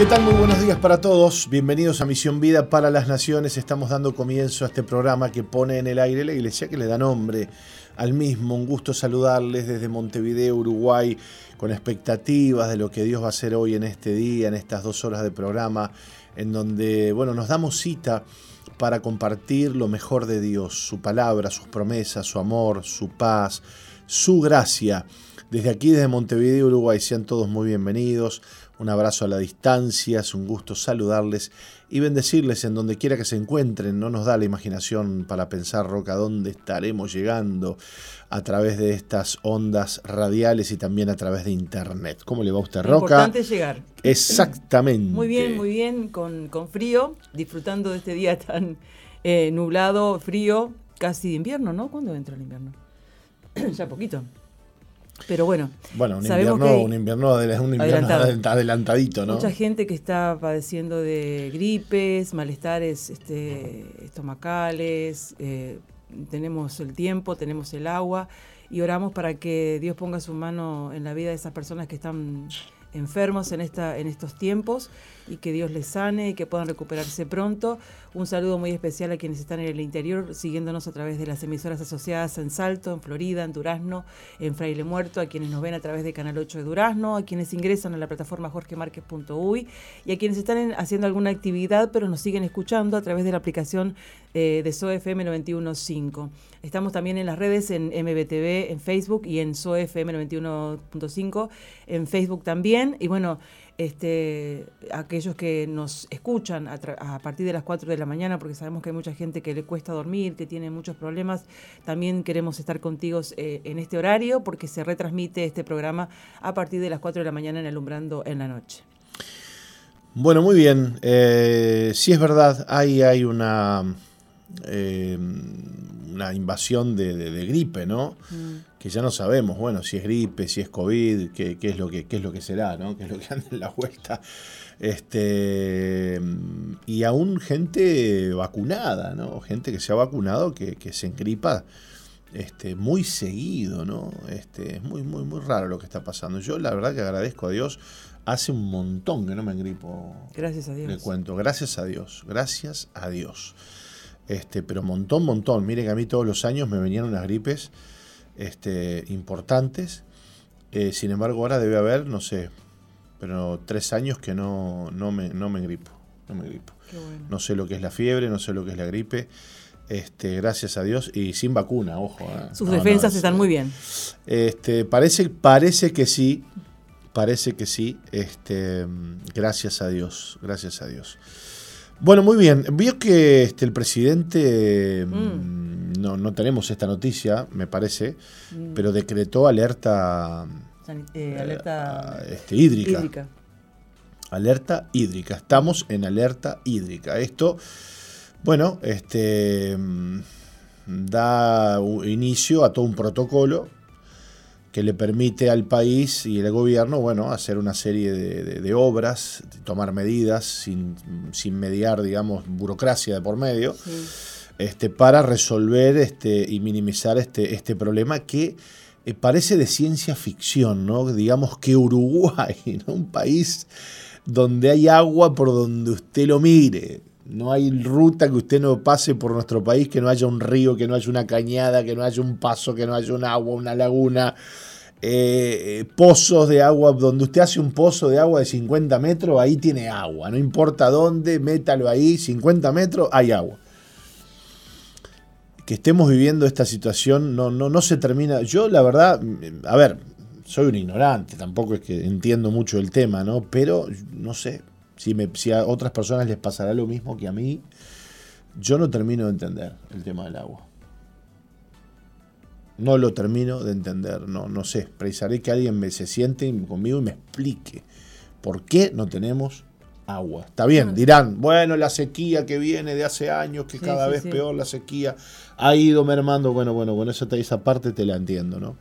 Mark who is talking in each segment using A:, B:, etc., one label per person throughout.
A: ¿Qué tal? Muy buenos días para todos. Bienvenidos a Misión Vida para las Naciones. Estamos dando comienzo a este programa que pone en el aire la iglesia que le da nombre al mismo. Un gusto saludarles desde Montevideo, Uruguay, con expectativas de lo que Dios va a hacer hoy en este día, en estas dos horas de programa, en donde, bueno, nos damos cita para compartir lo mejor de Dios, su palabra, sus promesas, su amor, su paz, su gracia. Desde aquí, desde Montevideo, Uruguay, sean todos muy bienvenidos. Un abrazo a la distancia, es un gusto saludarles y bendecirles en donde quiera que se encuentren. No nos da la imaginación para pensar, Roca, dónde estaremos llegando a través de estas ondas radiales y también a través de Internet. ¿Cómo le va a usted, Roca?
B: Importante llegar.
A: Exactamente.
B: Muy bien, muy bien, con, con frío, disfrutando de este día tan eh, nublado, frío, casi de invierno, ¿no? ¿Cuándo entra el invierno? ya poquito. Pero bueno,
A: bueno un,
B: sabemos
A: invierno,
B: que
A: un invierno, un invierno
B: adelantado.
A: adelantadito, ¿no?
B: Mucha gente que está padeciendo de gripes, malestares este, estomacales, eh, tenemos el tiempo, tenemos el agua y oramos para que Dios ponga su mano en la vida de esas personas que están enfermos en, esta, en estos tiempos y que Dios les sane y que puedan recuperarse pronto. Un saludo muy especial a quienes están en el interior siguiendonos a través de las emisoras asociadas en Salto, en Florida, en Durazno, en Fraile Muerto, a quienes nos ven a través de Canal 8 de Durazno, a quienes ingresan a la plataforma jorgemarquez.uy y a quienes están haciendo alguna actividad pero nos siguen escuchando a través de la aplicación eh, de SOFM 915. Estamos también en las redes en MBTV, en Facebook y en SOFM 91.5, en Facebook también. Y bueno, este, aquellos que nos escuchan a, partir de las 4 de la mañana, porque sabemos que hay mucha gente que le cuesta dormir, que tiene muchos problemas, también queremos estar contigo eh, en este horario, porque se retransmite este programa a partir de las 4 de la mañana en Alumbrando en la Noche.
A: Bueno, muy bien. Eh, es verdad, ahí hay una, eh, una invasión de, de, de gripe, ¿no? Mm que ya no sabemos, bueno, si es gripe, si es COVID, qué, qué es, lo que, qué es lo que será, ¿no? qué es lo que anda en la vuelta. Este, y aún gente vacunada, ¿no? gente que se ha vacunado que, que se engripa este, muy seguido, ¿no? Este, es muy, muy, muy raro lo que está pasando. Yo la verdad que agradezco a Dios. Hace un montón que no me engripo.
B: Gracias a Dios.
A: Le cuento. Gracias a Dios. Gracias a Dios. Este, pero montón, montón. Mire que a mí todos los años me venían unas gripes este, importantes. Eh, sin embargo, ahora debe haber, no sé, pero tres años que no, no, me, no me gripo. No me gripo.
B: Bueno.
A: No sé lo que es la fiebre, no sé lo que es la gripe. Este, gracias a Dios y sin vacuna, ojo. ¿eh?
B: Sus
A: no,
B: defensas
A: no,
B: están
A: es,
B: muy bien.
A: Este, parece, parece que sí, parece que sí. Este, gracias a Dios, gracias a Dios. Bueno, muy bien. Vio que este, el presidente, mm. no, no tenemos esta noticia, me parece, mm. pero decretó alerta,
B: San, eh, alerta
A: eh, este, hídrica.
B: hídrica.
A: Alerta hídrica. Estamos en alerta hídrica. Esto, bueno, este da inicio a todo un protocolo que le permite al país y el gobierno, bueno, hacer una serie de, de, de obras, tomar medidas sin, sin, mediar, digamos, burocracia de por medio, sí. este, para resolver este, y minimizar este, este problema que eh, parece de ciencia ficción, ¿no? Digamos que Uruguay, ¿no? un país donde hay agua por donde usted lo mire, no hay ruta que usted no pase por nuestro país, que no haya un río, que no haya una cañada, que no haya un paso, que no haya un agua, una laguna. Eh, pozos de agua, donde usted hace un pozo de agua de 50 metros, ahí tiene agua. No importa dónde, métalo ahí, 50 metros, hay agua. Que estemos viviendo esta situación no, no, no se termina. Yo, la verdad, a ver, soy un ignorante, tampoco es que entiendo mucho el tema, ¿no? Pero, no sé, si, me, si, a otras personas les pasará lo mismo que a mí, yo no termino de entender el tema del agua. No lo termino de entender, no, no sé. Precisaré que alguien me se siente conmigo y me explique por qué no tenemos agua. Está bien, dirán, bueno, la sequía que viene de hace años, que cada vez peor la sequía, ha ido mermando. Bueno, bueno, bueno, esa, esa parte te la entiendo, ¿no?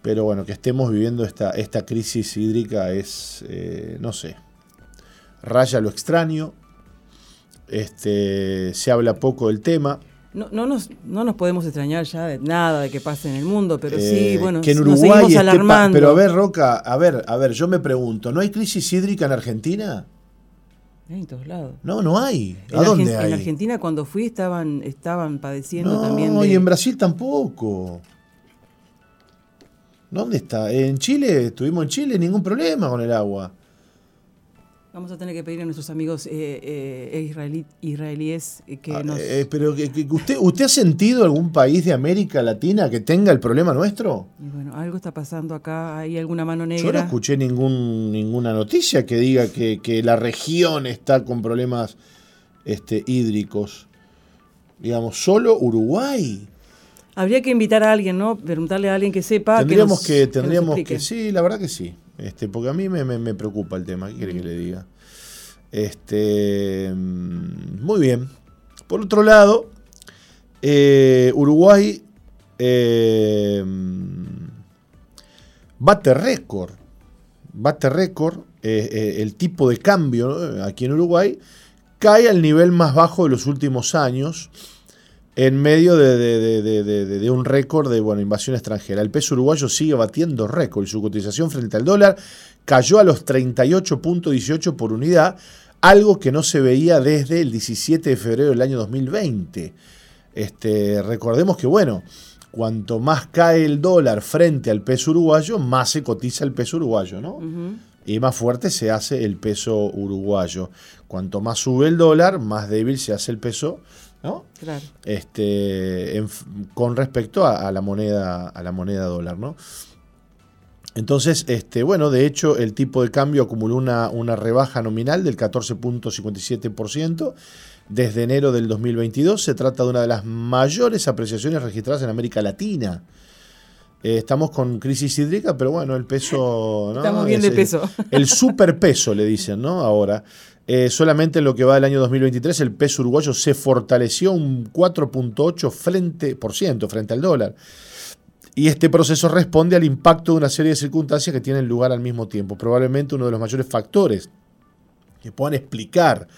A: Pero bueno, que estemos viviendo esta, esta crisis hídrica es, eh, no sé, raya lo extraño, este, se habla poco del tema.
B: No, no, nos, no nos podemos extrañar ya de nada de que pase en el mundo, pero sí,
A: Eh,
B: bueno,
A: que en
B: nos
A: Uruguay
B: seguimos
A: pa-
B: alarmando.
A: pero a ver, Roca, a ver, a ver, yo me pregunto, ¿no hay crisis hídrica en Argentina?
B: Hay en todos lados.
A: No, no hay.
B: En,
A: ¿A dónde
B: Argen-
A: hay?
B: en Argentina cuando fui estaban, estaban padeciendo
A: no,
B: también de...
A: y en Brasil tampoco. ¿Dónde está? En Chile, estuvimos en Chile, ningún problema con el agua.
B: Vamos a tener que pedir a nuestros amigos eh, eh, israelí- israelíes que
A: Ah,
B: nos...
A: eh, pero que, que usted, ¿usted ha sentido algún país de América Latina que tenga el problema nuestro?
B: y bueno, algo está pasando acá, hay alguna mano negra.
A: Yo no escuché ningún, ninguna noticia que diga que, que la región está con problemas este, hídricos. Digamos, solo Uruguay.
B: Habría que invitar a alguien, ¿no? Preguntarle a alguien que sepa.
A: tendríamos
B: que,
A: que,
B: nos, nos
A: tendríamos que,
B: explique.
A: sí, la verdad que sí. Este, porque a mí me, me- me preocupa el tema, ¿qué quiere que le diga? Este, mm, muy bien. Por otro lado, eh, Uruguay eh, bate récord. Bate récord. eh, el tipo de cambio aquí en Uruguay cae al nivel más bajo de los últimos años en medio de, un récord de bueno, invasión extranjera. El peso uruguayo sigue batiendo récord y su cotización frente al dólar cayó a los 38.18 por unidad, algo que no se veía desde el 17 de febrero del año 2020. Este, recordemos que, bueno, cuanto más cae el dólar frente al peso uruguayo, más se cotiza el peso uruguayo, ¿no? Y más fuerte se hace el peso uruguayo. Cuanto más sube el dólar, más débil se hace el peso, ¿no?
B: Claro.
A: Este, en con respecto a, a la moneda, a la moneda dólar, ¿no? Entonces, este, bueno, de hecho, el tipo de cambio acumuló una, una rebaja nominal del 14.57% desde enero del 2022. Se trata de una de las mayores apreciaciones registradas en América Latina. Eh, estamos con crisis hídrica, pero bueno, el peso. ¿no?
B: Estamos bien
A: Es
B: de
A: el-
B: peso.
A: El superpeso, le dicen, ¿no? Ahora. Eh, solamente en lo que va del año 2023, el peso uruguayo se fortaleció un 4.8% frente, frente al dólar. Y este proceso responde al impacto de una serie de circunstancias que tienen lugar al mismo tiempo. Probablemente uno de los mayores factores que puedan explicar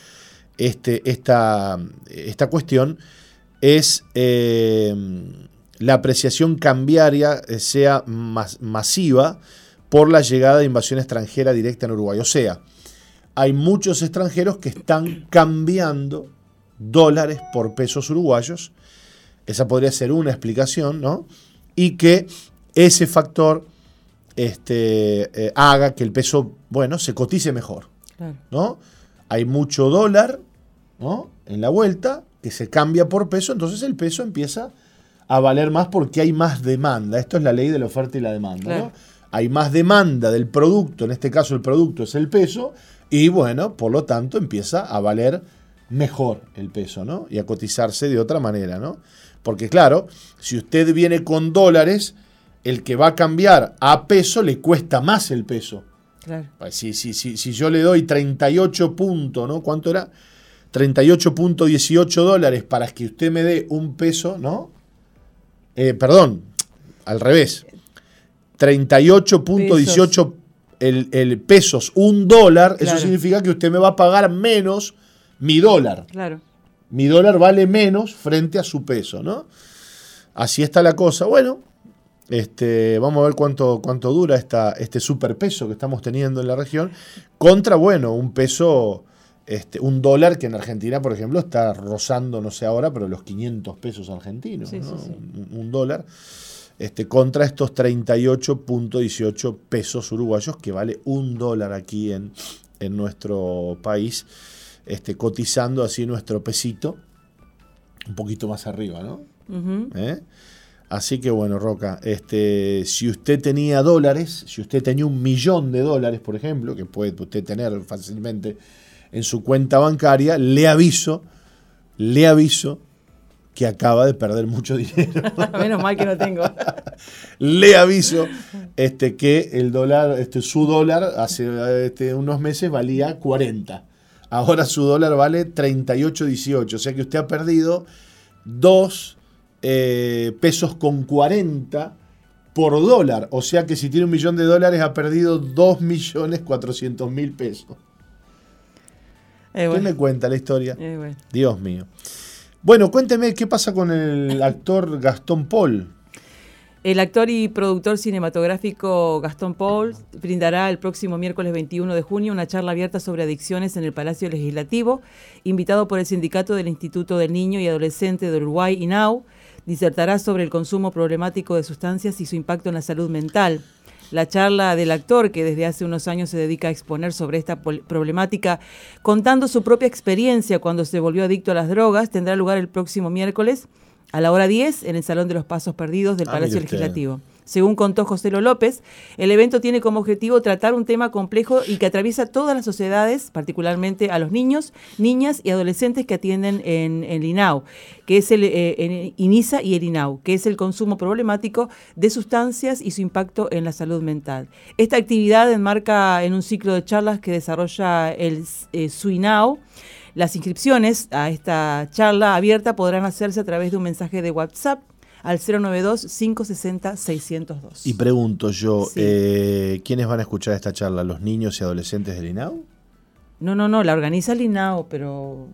A: este, esta, esta cuestión es eh, la apreciación cambiaria eh, sea mas- masiva por la llegada de invasión extranjera directa en Uruguay. O sea, hay muchos extranjeros que están cambiando dólares por pesos uruguayos. Esa podría ser una explicación, ¿no? Y que ese factor este, eh, haga que el peso, bueno, se cotice mejor. ¿no? Hay mucho dólar, ¿no? En la vuelta, que se cambia por peso, entonces el peso empieza a valer más porque hay más demanda. Esto es la ley de la oferta y la demanda,
B: Claro.
A: ¿no? Hay más demanda del producto, en este caso el producto es el peso, y bueno, por lo tanto empieza a valer mejor el peso, ¿no? Y a cotizarse de otra manera, ¿no? Porque claro, si usted viene con dólares, el que va a cambiar a peso le cuesta más el peso.
B: Claro.
A: Pues Si, si, si, si yo le doy 38 puntos, ¿no? ¿Cuánto era? 38.18 dólares para que usted me dé un peso, ¿no? Eh, perdón, al revés. 38.18 el, el pesos, un dólar, eso significa que usted me va a pagar menos mi dólar.
B: Claro.
A: Mi dólar vale menos frente a su peso, ¿no? Así está la cosa. Bueno, este, vamos a ver cuánto, cuánto dura esta, este superpeso que estamos teniendo en la región contra, bueno, un peso, este, un dólar que en Argentina, por ejemplo, está rozando, no sé ahora, pero los 500 pesos argentinos,
B: Sí,
A: ¿no?
B: sí, sí.
A: Un, un dólar, este, contra estos 38.18 pesos uruguayos, que vale un dólar aquí en, en nuestro país, este, cotizando así nuestro pesito, un poquito más arriba, ¿no? ¿Eh? Así que bueno, Roca, este, si usted tenía dólares, si usted tenía un millón de dólares, por ejemplo, que puede usted tener fácilmente en su cuenta bancaria, le aviso, le aviso que acaba de perder mucho dinero.
B: Menos mal que no tengo.
A: Le aviso este, que el dólar, este, su dólar hace este, unos meses valía 40. Ahora su dólar vale 38.18. O sea que usted ha perdido 2 eh, pesos con 40 por dólar. O sea que si tiene un millón de dólares ha perdido 2.400.000 pesos.
B: Eh,
A: ¿Qué
B: bueno.
A: me cuenta la historia?
B: Eh, bueno.
A: Dios mío. Bueno, cuénteme qué pasa con el actor Gastón Paul.
B: El actor y productor cinematográfico Gastón Paul brindará el próximo miércoles 21 de junio una charla abierta sobre adicciones en el Palacio Legislativo, invitado por el Sindicato del Instituto del Niño y Adolescente de Uruguay, INAU. Disertará sobre el consumo problemático de sustancias y su impacto en la salud mental. La charla del actor, que desde hace unos años se dedica a exponer sobre esta problemática, contando su propia experiencia cuando se volvió adicto a las drogas, tendrá lugar el próximo miércoles a la hora 10 en el Salón de los Pasos Perdidos del
A: Ah,
B: Palacio. Legislativo. Según contó José López, el evento tiene como objetivo tratar un tema complejo y que atraviesa todas las sociedades, particularmente a los niños, niñas y adolescentes que atienden en el INAU, que es el eh, INISA y el INAU, que es el consumo problemático de sustancias y su impacto en la salud mental. Esta actividad enmarca en un ciclo de charlas que desarrolla el eh, SUINAU. Las inscripciones a esta charla abierta podrán hacerse a través de un mensaje de WhatsApp al 092-560-602.
A: Y pregunto yo,
B: Sí.
A: eh, ¿quiénes van a escuchar esta charla? ¿Los niños y adolescentes del INAU?
B: No, no, no, la organiza el INAO, pero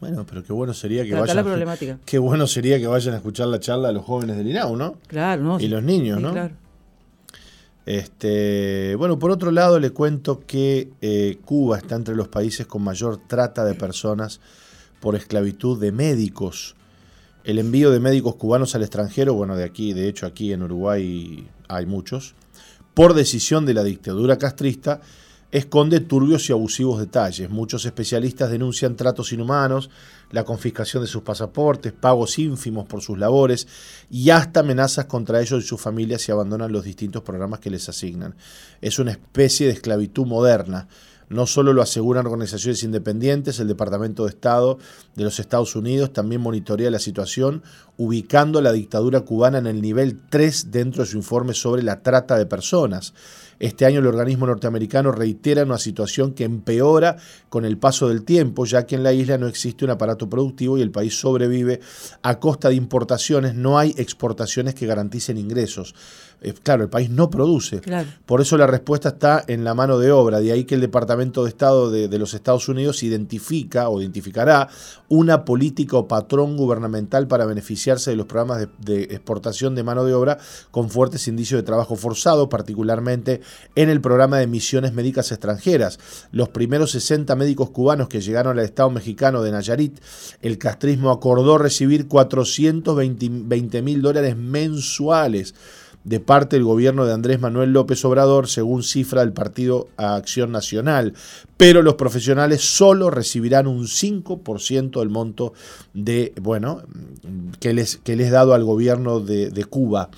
A: Bueno, pero qué bueno sería que
B: trata
A: vayan.
B: la
A: a-
B: problemática.
A: Qué bueno sería que vayan a escuchar la charla a los jóvenes del INAU, ¿no?
B: Claro, ¿no?
A: Y los niños,
B: Sí,
A: ¿no?
B: claro.
A: Este, bueno, por otro lado, le cuento que eh, Cuba está entre los países con mayor trata de personas por esclavitud de médicos. El envío de médicos cubanos al extranjero, bueno, de aquí, de hecho, aquí en Uruguay hay muchos, por decisión de la dictadura castrista, esconde turbios y abusivos detalles. Muchos especialistas denuncian tratos inhumanos, la confiscación de sus pasaportes, pagos ínfimos por sus labores y hasta amenazas contra ellos y sus familias si abandonan los distintos programas que les asignan. Es una especie de esclavitud moderna. No solo lo aseguran organizaciones independientes, el Departamento de Estado de los Estados Unidos también monitorea la situación, ubicando a la dictadura cubana en el nivel 3 dentro de su informe sobre la trata de personas. Este año el organismo norteamericano reitera una situación que empeora con el paso del tiempo, ya que en la isla no existe un aparato productivo y el país sobrevive a costa de importaciones, no hay exportaciones que garanticen ingresos. Eh, claro, el país no produce.
B: Claro.
A: Por eso la respuesta está en la mano de obra, de ahí que el Departamento de Estado de, de los Estados Unidos identifica o identificará una política o patrón gubernamental para beneficiarse de los programas de, de exportación de mano de obra con fuertes indicios de trabajo forzado, particularmente en el programa de misiones médicas extranjeras. Los primeros 60 médicos cubanos que llegaron al Estado mexicano de Nayarit, el castrismo acordó recibir 420 mil dólares mensuales de parte del gobierno de Andrés Manuel López Obrador, según cifra del Partido Acción Nacional. Pero los profesionales solo recibirán un 5% del monto de, bueno, que les, que les dado al gobierno de, de Cuba.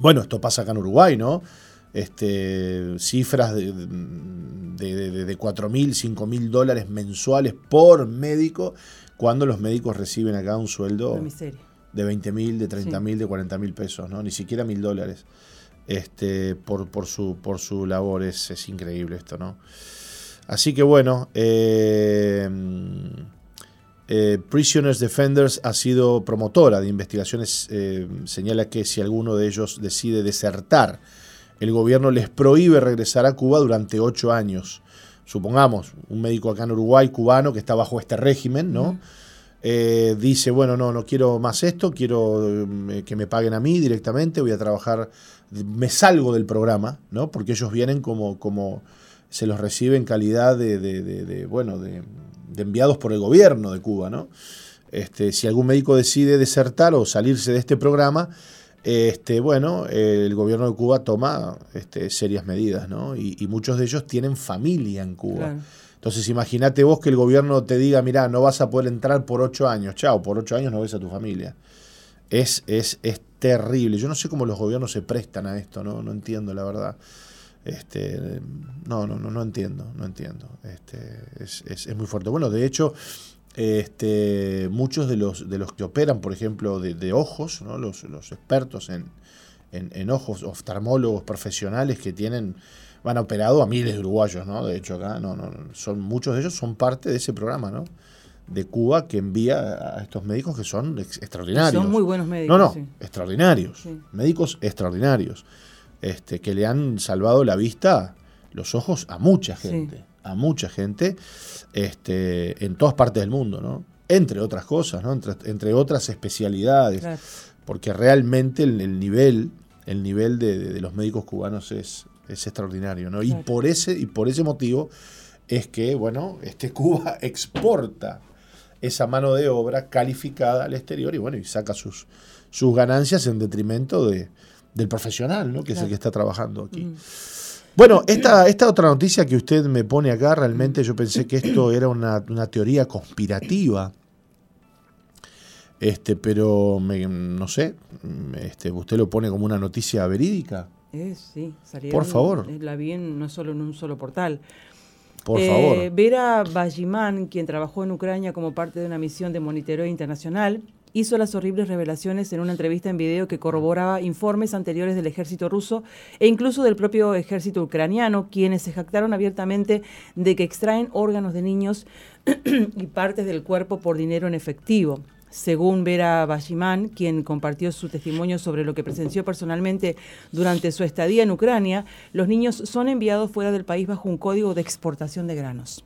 A: Bueno, esto pasa acá en Uruguay, ¿no? Este, cifras de, de, de, de 4 mil, 5 mil dólares mensuales por médico, cuando los médicos reciben acá un sueldo
B: Una miseria.
A: De 20 mil, de 30
B: Sí.
A: mil, de 40 mil pesos, ¿no? Ni siquiera mil dólares este, por, por, su, por su labor. Es, es increíble esto, ¿no? Así que bueno, eh, eh, Prisoners Defenders ha sido promotora de investigaciones. eh, señala que si alguno de ellos decide desertar, el gobierno les prohíbe regresar a Cuba durante ocho años. Supongamos, un médico acá en Uruguay, cubano, que está bajo este régimen, ¿no? Eh, dice, bueno, no, no quiero más esto, quiero eh, que me paguen a mí directamente, voy a trabajar, me salgo del programa, ¿no? Porque ellos vienen como, como se los recibe en calidad de, bueno, de, enviados por el gobierno de Cuba, ¿no? Este, si algún médico decide desertar o salirse de este programa, este, bueno, el gobierno de Cuba toma este, serias medidas, ¿no? Y, y muchos de ellos tienen familia en Cuba. Entonces imagínate vos que el gobierno te diga, mirá, no vas a poder entrar por ocho años. Chao, por ocho años no ves a tu familia. Es, es, es terrible. Yo no sé cómo los gobiernos se prestan a esto, no, no entiendo la verdad. Este, no, no, no, no entiendo, no entiendo. Este, es, es- muy fuerte. Bueno, de hecho, este, muchos de los, de los que operan, por ejemplo, de, ojos, ¿no? los, los expertos en, en, ojos, oftalmólogos profesionales que tienen, van operado a miles de uruguayos, ¿no? De hecho, acá no, no, son, muchos de ellos son parte de ese programa, ¿no? de Cuba que envía a estos médicos que son extraordinarios.
B: Son muy buenos médicos.
A: No, no, extraordinarios. Médicos extraordinarios. Este, que le han salvado la vista, los ojos a mucha gente. A mucha gente este, en todas partes del mundo, ¿no? Entre otras cosas, ¿no? Entre, otras especialidades. Porque realmente el, nivel, el nivel de, los médicos cubanos es, es extraordinario, ¿no? Y por ese, y por ese motivo es que, bueno, este Cuba exporta esa mano de obra calificada al exterior y bueno, y saca sus, sus ganancias en detrimento de, del profesional, ¿no? que es el que está trabajando aquí. Mm. Bueno, esta, esta otra noticia que usted me pone acá, realmente yo pensé que esto era una, teoría conspirativa. Este, pero no sé, este, usted lo pone como una noticia verídica.
B: Sí,
A: Por favor.
B: La vi no solo en un solo portal.
A: Por eh, favor.
B: Vera Bajiman, quien trabajó en Ucrania como parte de una misión de monitoreo internacional, hizo las horribles revelaciones en una entrevista en video que corroboraba informes anteriores del ejército ruso e incluso del propio ejército ucraniano, quienes se jactaron abiertamente de que extraen órganos de niños y partes del cuerpo por dinero en efectivo. Según Vera Bashiman, quien compartió su testimonio sobre lo que presenció personalmente durante su estadía en Ucrania, los niños son enviados fuera del país bajo un código de exportación de granos.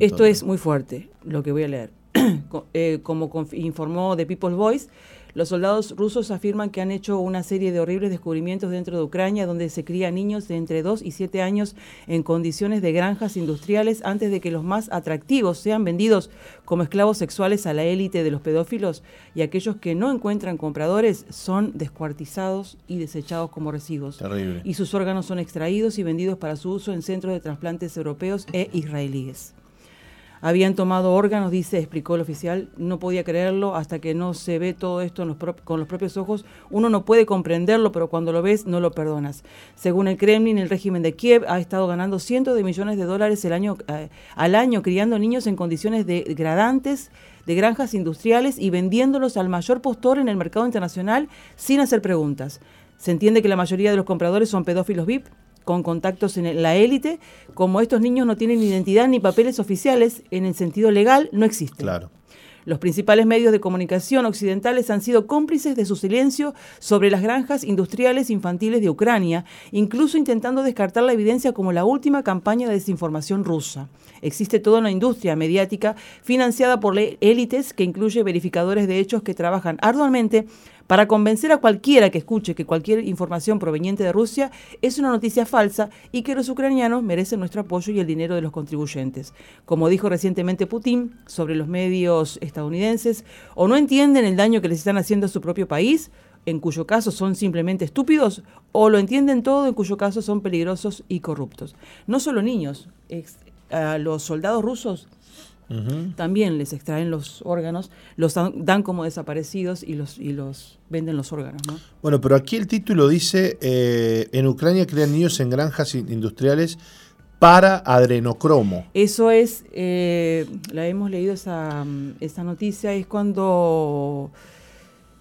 B: Esto es muy fuerte, lo que voy a leer. Eh, como informó The People's Voice, los soldados rusos afirman que han hecho una serie de horribles descubrimientos dentro de Ucrania donde se crían niños de entre 2 y 7 años en condiciones de granjas industriales antes de que los más atractivos sean vendidos como esclavos sexuales a la élite de los pedófilos. Y aquellos que no encuentran compradores son descuartizados y desechados como residuos. Y sus órganos son extraídos y vendidos para su uso en centros de trasplantes europeos e israelíes habían tomado órganos, dice, explicó el oficial, no podía creerlo hasta que no se ve todo esto con los propios ojos. Uno no puede comprenderlo, pero cuando lo ves no lo perdonas. Según el Kremlin, el régimen de Kiev ha estado ganando cientos de millones de dólares eh, al año criando niños en condiciones degradantes de granjas industriales y vendiéndolos al mayor postor en el mercado internacional sin hacer preguntas. Se entiende que la mayoría de los compradores son pedófilos VIP, con contactos en la élite, como estos niños no tienen identidad ni papeles oficiales, en el sentido legal no existen.
A: Claro.
B: Los principales medios de comunicación occidentales han sido cómplices de su silencio sobre las granjas industriales infantiles de Ucrania, incluso intentando descartar la evidencia como la última campaña de desinformación rusa. Existe toda una industria mediática financiada por élites que incluye verificadores de hechos que trabajan arduamente para convencer a cualquiera que escuche que cualquier información proveniente de Rusia es una noticia falsa y que los ucranianos merecen nuestro apoyo y el dinero de los contribuyentes. Como dijo recientemente Putin sobre los medios estadounidenses, o no entienden el daño que les están haciendo a su propio país, en cuyo caso son simplemente estúpidos, o lo entienden todo, en cuyo caso son peligrosos y corruptos. No solo niños, los soldados rusos también les extraen los órganos, los dan, como desaparecidos y los, y los venden los órganos. ¿no?
A: Bueno, pero aquí el título dice, eh, en Ucrania crean niños en granjas industriales para adrenocromo.
B: Eso es, eh, la hemos leído esa, esa noticia, es cuando...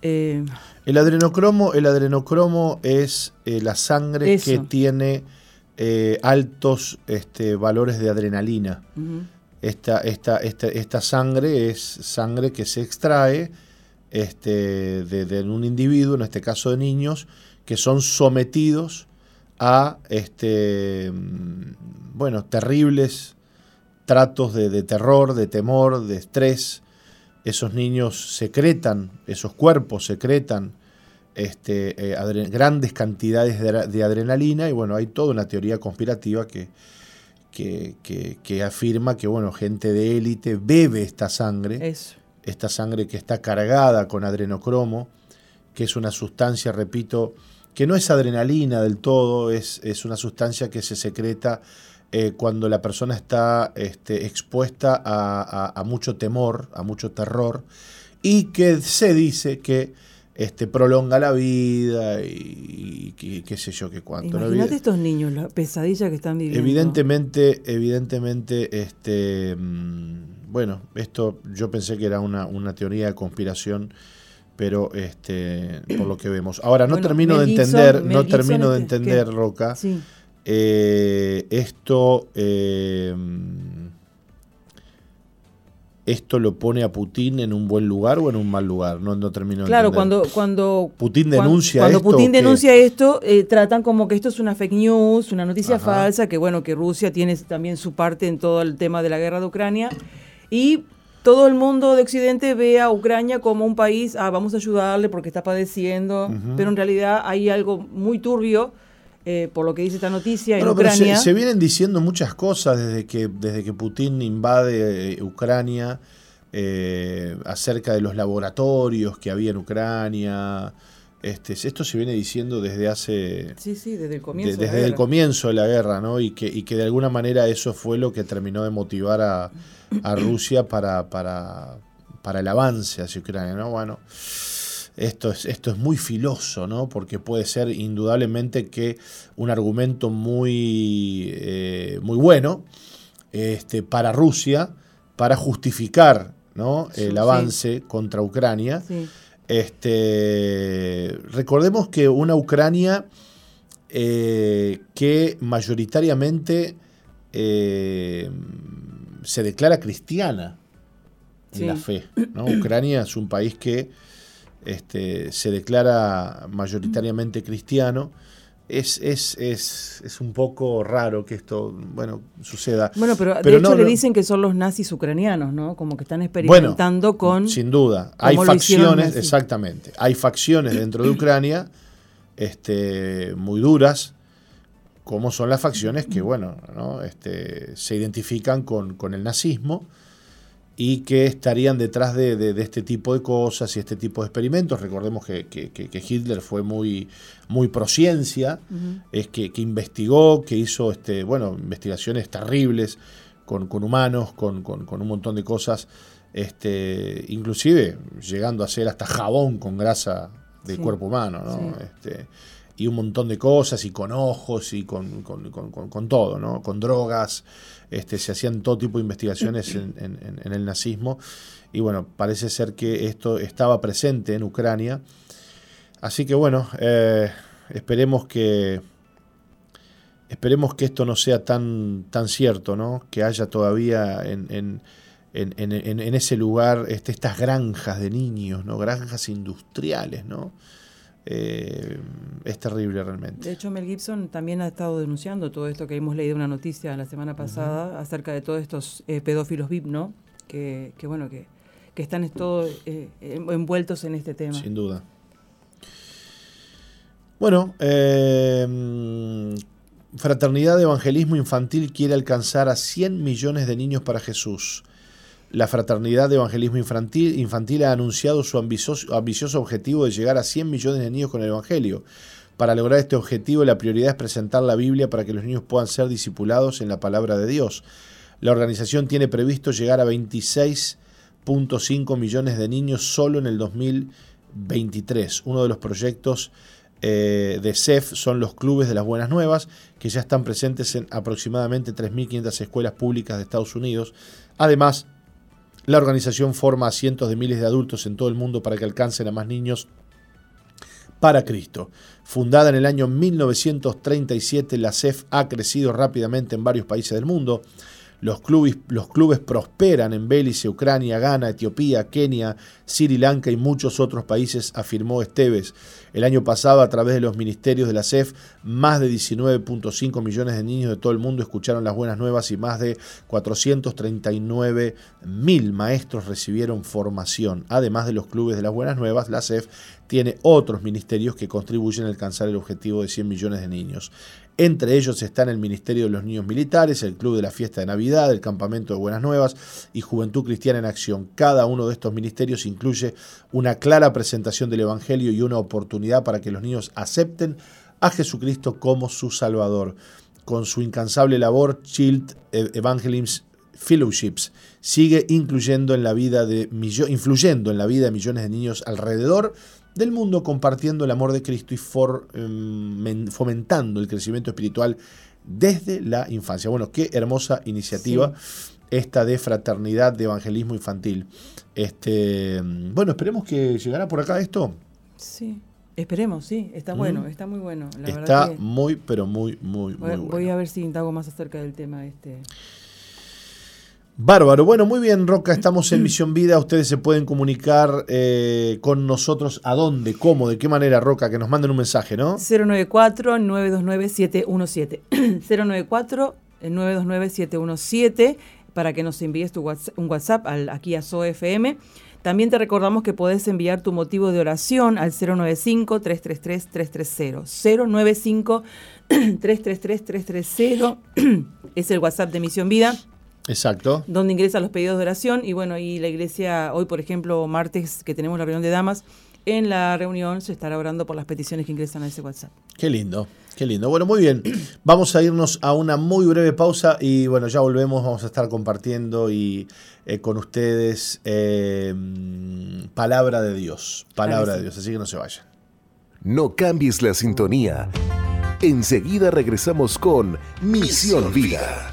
A: Eh, el adrenocromo, el adrenocromo es la sangre que tiene altos este, valores de adrenalina. Esta, esta, esta, sangre es sangre que se extrae este, de, un individuo, en este caso de niños, que son sometidos a este, bueno, terribles tratos de, terror, de temor, de estrés. Esos niños secretan, esos cuerpos secretan este, eh, grandes cantidades de, de, adrenalina y bueno, hay toda una teoría conspirativa que, que, afirma que, bueno, gente de élite bebe esta sangre, esta sangre que está cargada con adrenocromo, que es una sustancia, repito, que no es adrenalina del todo, es, es una sustancia que se secreta eh, cuando la persona está este, expuesta a, mucho temor, a mucho terror, y que se dice que este, prolonga la vida y, qué sé yo qué cuánto.
B: Imagínate estos niños, la pesadilla que están viviendo.
A: Evidentemente, evidentemente, este, mm, bueno, esto yo pensé que era una, una teoría de conspiración pero este por lo que vemos ahora no termino de entender no termino de entender Roca eh, esto eh, esto lo pone a Putin en un buen lugar o en un mal lugar. No, no termino
B: Claro, cuando, cuando
A: Putin denuncia
B: cuando,
A: esto.
B: Cuando Putin denuncia esto, eh, tratan como que esto es una fake news, una noticia falsa, que bueno, que Rusia tiene también su parte en todo el tema de la guerra de Ucrania. Y todo el mundo de Occidente ve a Ucrania como un país, ah, vamos a ayudarle porque está padeciendo, pero en realidad hay algo muy turbio eh, por lo que dice esta noticia, en Ucrania.
A: Se, vienen diciendo muchas cosas desde que, desde que Putin invade eh, Ucrania eh, acerca de los laboratorios que había en Ucrania. Este, esto se viene diciendo desde hace.
B: Sí, sí, desde el comienzo.
A: desde el comienzo de la guerra, ¿no? Y que, y que de alguna manera eso fue lo que terminó de motivar a, a Rusia para, para, para el avance hacia Ucrania, ¿no? Bueno esto es, esto es muy filoso, ¿no? Porque puede ser indudablemente que un argumento muy, eh, muy bueno este, para Rusia para justificar ¿no? el avance contra Ucrania. Este, recordemos que una Ucrania eh, que mayoritariamente eh, se declara cristiana en la fe. ¿no? Ucrania es un país que este, se declara mayoritariamente cristiano. Es, es, es, es, un poco raro que esto, bueno, suceda.
B: Bueno, pero, de hecho le dicen que son los nazis ucranianos, ¿no? Como que están experimentando con...
A: Sin duda. Hay facciones, exactamente. Hay facciones dentro de Ucrania este, muy duras, como son las facciones que, bueno, ¿no? este, se identifican con, con el nazismo y que estarían detrás de, este tipo de cosas y este tipo de experimentos. Recordemos que, Hitler fue muy, muy prociencia, es que, investigó, que hizo este, bueno, investigaciones terribles con, humanos, con, un montón de cosas, este, inclusive llegando a ser hasta jabón con grasa del cuerpo humano, ¿no? Este, y un montón de cosas, y con ojos, y con, con todo, ¿no? con drogas. Este, se hacían todo tipo de investigaciones en, el nazismo y bueno, parece ser que esto estaba presente en Ucrania. Así que bueno, eh, esperemos que esperemos que esto no sea tan, tan cierto, ¿no? que haya todavía en, ese lugar este, estas granjas de niños, ¿no? granjas industriales, ¿no? Eh, es terrible realmente.
B: De hecho, Mel Gibson también ha estado denunciando todo esto que hemos leído una noticia la semana pasada acerca de todos estos eh, pedófilos VIP, ¿no? Que, bueno, que, están todos eh, envueltos en este tema.
A: Sin duda. Bueno, Fraternidad de Evangelismo Infantil quiere alcanzar a 100 millones de niños para Jesús. La Fraternidad de Evangelismo Infantil, ha anunciado su ambicioso, objetivo de llegar a 100 millones de niños con el Evangelio. Para lograr este objetivo, la prioridad es presentar la Biblia para que los niños puedan ser discipulados en la palabra de Dios. La organización tiene previsto llegar a 26.5 millones de niños solo en el 2023. Uno de los proyectos eh, de CEF son los clubes de las buenas nuevas, que ya están presentes en aproximadamente 3.500 escuelas públicas de Estados Unidos. Además, la organización forma a cientos de miles de adultos en todo el mundo para que alcancen a más niños para Cristo. Fundada en el año 1937, la CEF ha crecido rápidamente en varios países del mundo. Los clubes, prosperan en Belice, Ucrania, Ghana, Etiopía, Kenia, Sri Lanka y muchos otros países, afirmó Esteves. El año pasado, a través de los ministerios de la CEF, más de 19.5 millones de niños de todo el mundo escucharon las buenas nuevas y más de 439 mil maestros recibieron formación. Además de los clubes de las buenas nuevas, la CEF tiene otros ministerios que contribuyen a alcanzar el objetivo de 100 millones de niños. Entre ellos están el Ministerio de los Niños Militares, el Club de la Fiesta de Navidad, el Campamento de Buenas Nuevas y Juventud Cristiana en Acción. Cada uno de estos ministerios incluye una clara presentación del Evangelio y una oportunidad para que los niños acepten a Jesucristo como su Salvador. Con su incansable labor, Child Evangelism Fellowships sigue incluyendo en la vida de influyendo en la vida de millones de niños alrededor del mundo, compartiendo el amor de Cristo y em, fomentando el crecimiento espiritual desde la infancia. Bueno, qué hermosa iniciativa esta de fraternidad, de evangelismo infantil. Este, bueno, esperemos que llegará por acá esto.
B: Sí. Esperemos, sí, está mm. bueno, está muy bueno.
A: está muy, pero muy, muy, muy bueno.
B: Voy a ver si indago más acerca del tema este.
A: Bárbaro, bueno, muy bien, Roca, estamos en Misión Vida, ustedes se pueden comunicar eh, con nosotros, ¿a dónde, cómo, de qué manera, Roca? Que nos manden un mensaje, ¿no?
B: 094-929-717. 094-929-717 para que nos envíes tu un WhatsApp al, aquí a SOFM también te recordamos que puedes enviar tu motivo de oración al 095-333-330. 095-333-330 es el WhatsApp de Misión Vida.
A: Exacto.
B: Donde ingresan los pedidos de oración. Y bueno, y la iglesia, hoy por ejemplo, martes que tenemos la reunión de damas, en la reunión se estará orando por las peticiones que ingresan a ese WhatsApp.
A: Qué lindo, qué lindo. Bueno, muy bien. Vamos a irnos a una muy breve pausa y bueno, ya volvemos, vamos a estar compartiendo y eh, con ustedes eh, palabra de Dios, palabra de Dios, así que no se vayan.
C: No cambies la sintonía. Enseguida regresamos con Misión Vida.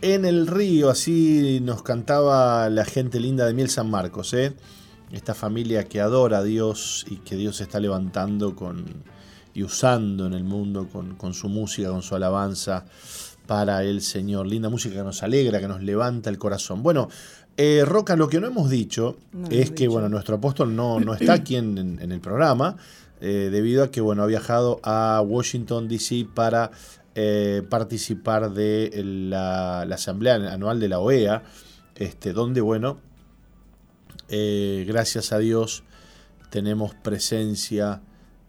A: En el río, así nos cantaba la gente linda de Miel San Marcos, ¿eh? esta familia que adora a Dios y que Dios está levantando con, y usando en el mundo con, su música, con su alabanza para el Señor. Linda música que nos alegra, que nos levanta el corazón. Bueno, eh, Roca, lo que no hemos dicho es que bueno, nuestro apóstol no, no está aquí en, el programa, eh, debido a que bueno, ha viajado a Washington, D.C. para eh, participar de la, Asamblea Anual de la OEA, este, donde, bueno, eh, gracias a Dios tenemos presencia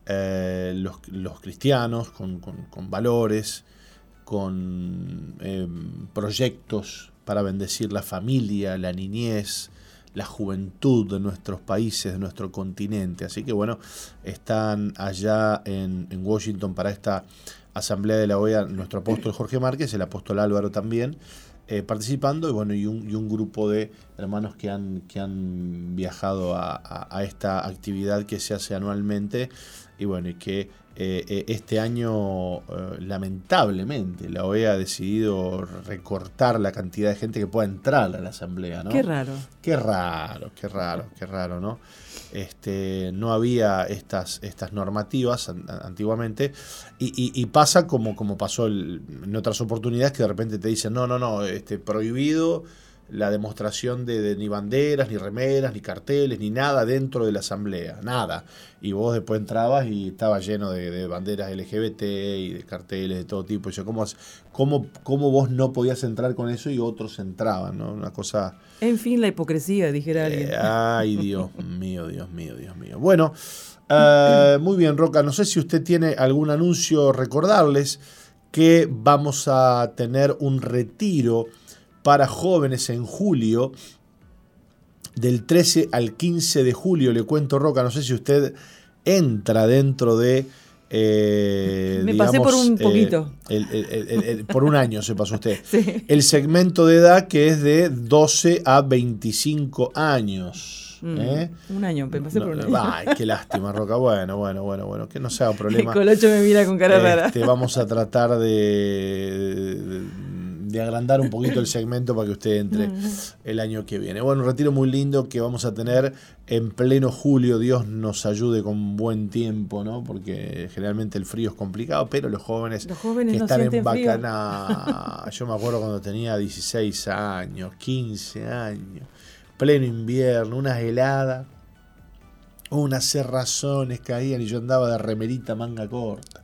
A: eh, los, cristianos con, valores, con proyectos para bendecir la familia, la niñez, la juventud de nuestros países, de nuestro continente. Así que bueno, están allá en Washington para esta Asamblea de la OEA, nuestro apóstol Jorge Márquez, el apóstol Álvaro también, eh, participando, y bueno, y un, y un, grupo de hermanos que han, que han viajado a, esta actividad que se hace anualmente, y bueno, y que eh, eh, este año, lamentablemente, la OEA ha decidido recortar la cantidad de gente que pueda entrar a la asamblea, ¿no?
B: Qué raro.
A: Qué raro, qué raro, qué raro, ¿no? Este, no había estas, estas normativas antiguamente y, pasa como, como pasó en otras oportunidades que de repente te dicen, no, no, no, este, prohibido la demostración de, ni banderas, ni remeras, ni carteles, ni nada dentro de la asamblea, nada. Y vos después entrabas y estaba lleno de, banderas LGBT y de carteles de todo tipo. Y yo, ¿cómo, cómo, ¿cómo, vos no podías entrar con eso y otros entraban? ¿no? Una cosa...
B: En fin, la hipocresía, dijera alguien.
A: Eh, ay, Dios mío, Dios mío, Dios mío. Bueno, eh, muy bien, Roca. No sé si usted tiene algún anuncio recordarles que vamos a tener un retiro para jóvenes en julio, del 13 al 15 de julio, le cuento Roca, no sé si usted entra dentro de...
B: Eh, Me pasé por un eh, poquito.
A: por un año se pasó usted. El segmento de edad que es de 12 a 25 años.
B: Mm, ¿eh? Un año, me pasé por un año.
A: Ay, qué lástima, Roca. Bueno, bueno, bueno, bueno, que no sea problema.
B: El colocho me mira con cara rara.
A: Este, vamos a tratar de de agrandar un poquito el segmento para que usted entre el año que viene. Bueno, un retiro muy lindo que vamos a tener en pleno julio. Dios nos ayude con buen tiempo, ¿no? Porque generalmente el frío es complicado, pero los jóvenes,
B: que
A: están en Bacaná. Yo me acuerdo cuando tenía 16 años, 15 años, pleno invierno, unas heladas, unas cerrazones caían y yo andaba de remerita manga corta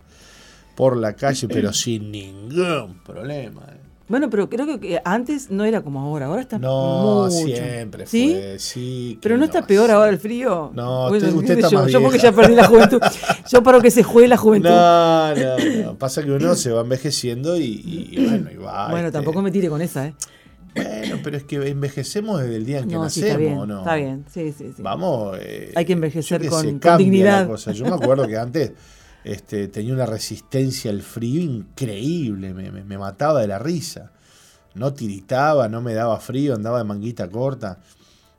A: por la calle, pero sin ningún problema. ¿Eh?
B: Bueno, pero creo que antes no era como ahora, ahora está
A: no, siempre fue, sí.
B: pero no, está peor ahora el frío.
A: No, usted, está yo, más
B: yo porque ya perdí la juventud. yo para que se juegue la juventud.
A: No, no, no. Pasa que uno se va envejeciendo y, bueno, y va.
B: Bueno,
A: este.
B: tampoco me tire con esa, ¿eh?
A: Bueno, pero es que envejecemos desde el día en que nacemos,
B: sí, está bien,
A: ¿no?
B: Está bien, sí, sí, sí.
A: Vamos. Eh,
B: Hay que envejecer con, con dignidad.
A: Yo me acuerdo que antes este, tenía una resistencia al frío increíble, me, me mataba de la risa no tiritaba, no me daba frío, andaba de manguita corta.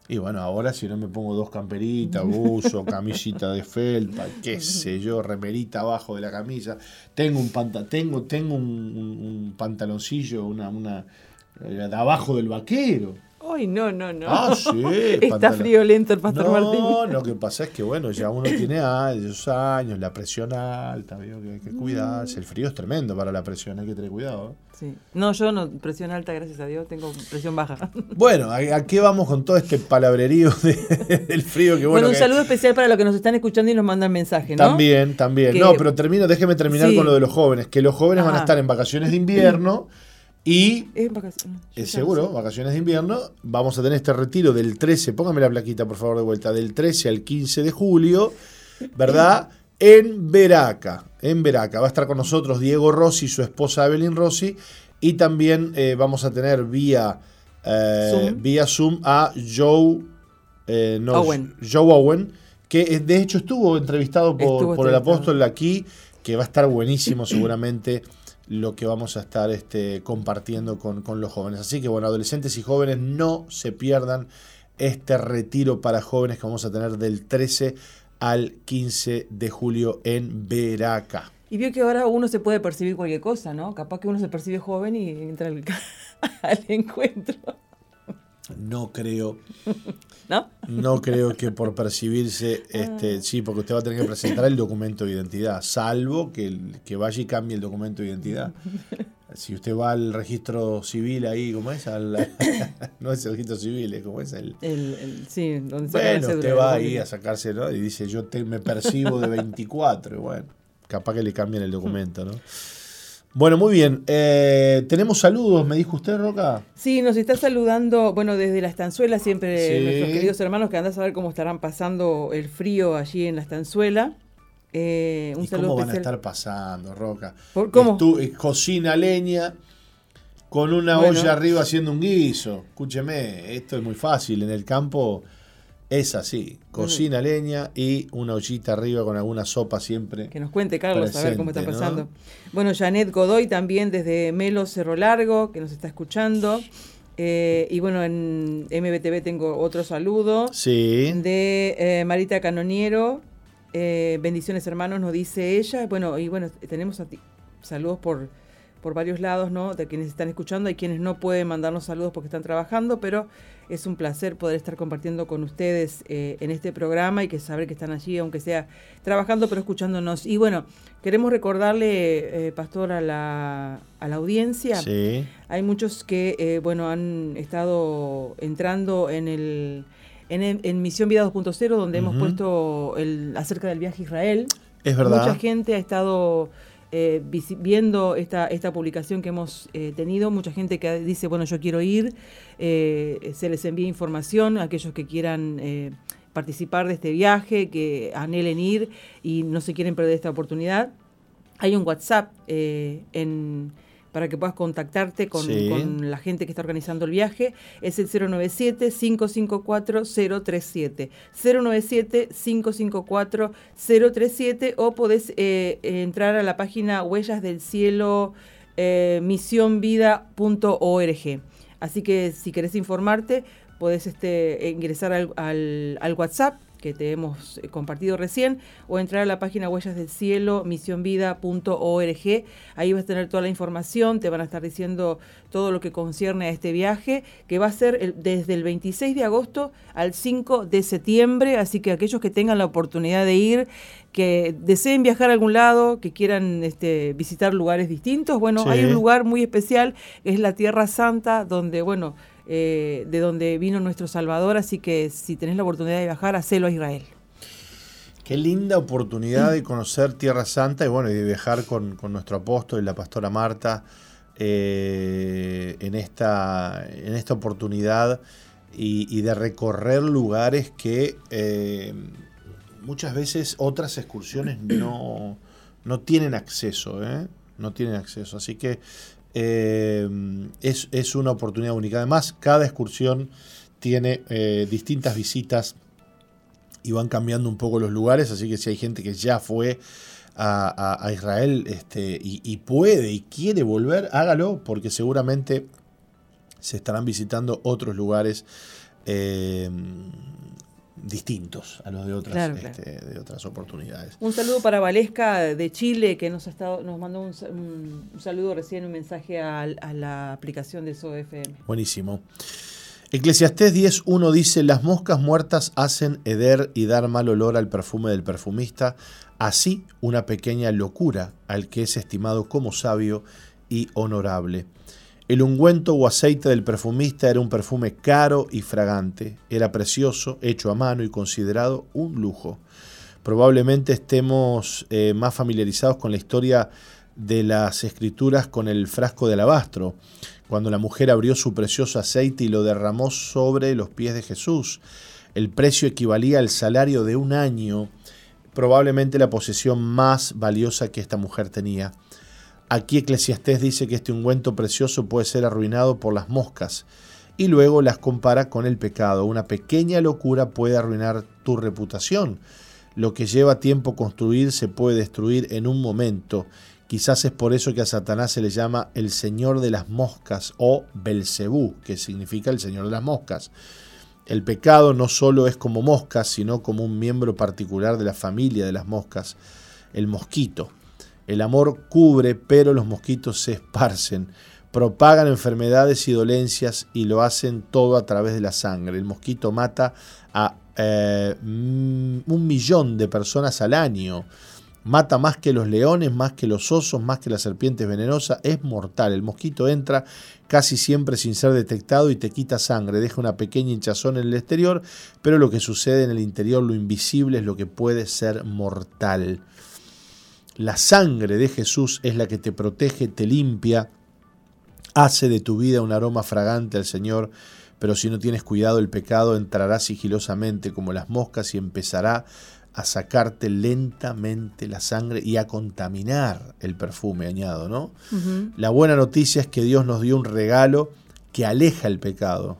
A: Y bueno, ahora si no me pongo dos camperitas, buzo, camisita de felpa, qué sé yo, remerita abajo de la camisa, tengo un panta, tengo, tengo un, pantaloncillo, una, una eh, de abajo del vaquero.
B: Ay, no, no, no.
A: Ah, sí.
B: Está friolento el pastor Martín.
A: No, lo que pasa es que, bueno, ya uno tiene esos años, la presión alta, que hay que cuidarse. El frío es tremendo para la presión, hay que tener cuidado. ¿eh?
B: Sí. No, yo no, presión alta, gracias a Dios, tengo presión baja.
A: Bueno, ¿a, qué vamos con todo este palabrerío del frío? Que,
B: bueno, un saludo especial para los que nos están escuchando y nos mandan mensajes, ¿no?
A: También, también. No, pero termino, déjeme terminar con lo de los jóvenes, que los jóvenes van a estar en vacaciones de invierno. Y
B: es
A: seguro, vacaciones de invierno, vamos a tener este retiro del 13, póngame la plaquita por favor de vuelta, del 13 al 15 de julio, ¿verdad? En Veraca, en Veraca. Va a estar con nosotros Diego Rossi, su esposa Evelyn Rossi, y también eh, vamos a tener vía, eh, Zoom. vía Zoom a Joe,
B: eh, Owen.
A: Joe Owen, que de hecho estuvo entrevistado por, por el apóstol aquí, que va a estar buenísimo seguramente lo que vamos a estar este, compartiendo con, los jóvenes. Así que bueno, adolescentes y jóvenes, no se pierdan este retiro para jóvenes que vamos a tener del 13 al 15 de julio en Veraca.
B: Y vio que ahora uno se puede percibir cualquier cosa, ¿no? Capaz que uno se percibe joven y entra al, al encuentro.
A: No creo.
B: ¿No?
A: No creo que por percibirse, este, ah. sí, porque usted va a tener que presentar el documento de identidad, salvo que, que vaya y cambie el documento de identidad. Si usted va al registro civil ahí, ¿cómo es? no es el registro civil, es como es el...
B: sí, donde
A: Bueno, usted va ahí a sacarse, ¿no? Y dice, yo te, me percibo de 24, y bueno, capaz que le cambien el documento, ¿no? Bueno, muy bien. Eh, tenemos saludos, me dijo usted, Roca.
B: Sí, nos está saludando, bueno, desde la estanzuela, siempre nuestros queridos hermanos que andan a saber cómo estarán pasando el frío allí en la estanzuela.
A: Eh, un ¿Y ¿Cómo van a estar pasando, Roca?
B: ¿Cómo?
A: Eh, cocina leña con una olla arriba haciendo un guiso. Escúcheme, esto es muy fácil. En el campo es así, cocina leña y una ollita arriba con alguna sopa siempre.
B: Que nos cuente Carlos a ver cómo está pasando. Bueno, Janet Godoy también desde Melo Cerro Largo, que nos está escuchando. Eh, y bueno, en MBTV tengo otro saludo.
A: Sí.
B: De eh, Marita Canoniero. Eh, bendiciones hermanos, nos dice ella. Bueno, y bueno, tenemos a ti. saludos por, por varios lados, ¿no? De quienes están escuchando. Hay quienes no pueden mandarnos saludos porque están trabajando, pero es un placer poder estar compartiendo con ustedes eh, en este programa y que saber que están allí, aunque sea trabajando, pero escuchándonos. Y bueno, queremos recordarle, eh, Pastor, a la, a la audiencia.
A: Sí.
B: Hay muchos que, eh, bueno, han estado entrando en el... En, Misión Vida 2.0, donde hemos puesto el, acerca del viaje a Israel.
A: Es verdad.
B: Mucha gente ha estado eh, viendo esta, esta publicación que hemos eh, tenido, mucha gente que dice, bueno, yo quiero ir, eh, se les envía información a aquellos que quieran participar de este viaje, que anhelen ir y no se quieren perder esta oportunidad. Hay un WhatsApp en para que puedas contactarte con, con, la gente que está organizando el viaje. Es el 097-554-037. 097-554-037 o podés eh, entrar a la página Huellas del Cielo eh, misionvida.org. Así que si querés informarte, podés este, ingresar al, al WhatsApp que te hemos eh, compartido recién, o entrar a la página Huellas del Cielo, misionvida.org. Ahí vas a tener toda la información, te van a estar diciendo todo lo que concierne a este viaje, que va a ser desde el 26 de agosto al 5 de septiembre, así que aquellos que tengan la oportunidad de ir, que deseen viajar a algún lado, que quieran este, visitar lugares distintos, bueno, hay un lugar muy especial, es la Tierra Santa, donde, bueno, eh, de donde vino nuestro Salvador, así que si tenés la oportunidad de viajar, hacelo a Israel.
A: Qué linda oportunidad de conocer Tierra Santa y bueno, y de viajar con, nuestro apóstol y la pastora Marta eh, en, esta, en esta oportunidad y, de recorrer lugares que eh, muchas veces otras excursiones no, no tienen acceso, no tienen acceso. Así que eh, es, una oportunidad única. Además, cada excursión tiene eh, distintas visitas y van cambiando un poco los lugares, así que si hay gente que ya fue a, Israel este, y, puede y quiere volver, hágalo, porque seguramente se estarán visitando otros lugares. Eh, distintos a los de otras, este, de otras oportunidades.
B: Un saludo para Valesca de Chile, que nos, ha estado, nos mandó un, saludo recién, un mensaje a, la aplicación de SOFM.
A: Buenísimo. Eclesiastés 10.1 dice, las moscas muertas hacen heder y dar mal olor al perfume del perfumista, así una pequeña locura al que es estimado como sabio y honorable. El ungüento o aceite del perfumista era un perfume caro y fragante, era precioso, hecho a mano y considerado un lujo. Probablemente estemos eh, más familiarizados con la historia de las escrituras con el frasco de alabastro, cuando la mujer abrió su precioso aceite y lo derramó sobre los pies de Jesús. El precio equivalía al salario de un año, probablemente la posesión más valiosa que esta mujer tenía. Aquí Eclesiastés dice que este ungüento precioso puede ser arruinado por las moscas y luego las compara con el pecado. Una pequeña locura puede arruinar tu reputación. Lo que lleva tiempo construir se puede destruir en un momento. Quizás es por eso que a Satanás se le llama el Señor de las moscas o Belcebú, que significa el Señor de las moscas. El pecado no solo es como moscas, sino como un miembro particular de la familia de las moscas, el mosquito. El amor cubre, pero los mosquitos se esparcen, propagan enfermedades y dolencias y lo hacen todo a través de la sangre. El mosquito mata a eh, mm, un millón de personas al año. Mata más que los leones, más que los osos, más que las serpientes venenosas. Es mortal. El mosquito entra casi siempre sin ser detectado y te quita sangre. Deja una pequeña hinchazón en el exterior, pero lo que sucede en el interior, lo invisible, es lo que puede ser mortal. La sangre de Jesús es la que te protege, te limpia, hace de tu vida un aroma fragante al Señor, pero si no tienes cuidado el pecado entrará sigilosamente como las moscas y empezará a sacarte lentamente la sangre y a contaminar el perfume, añado, ¿no? La buena noticia es que Dios nos dio un regalo que aleja el pecado.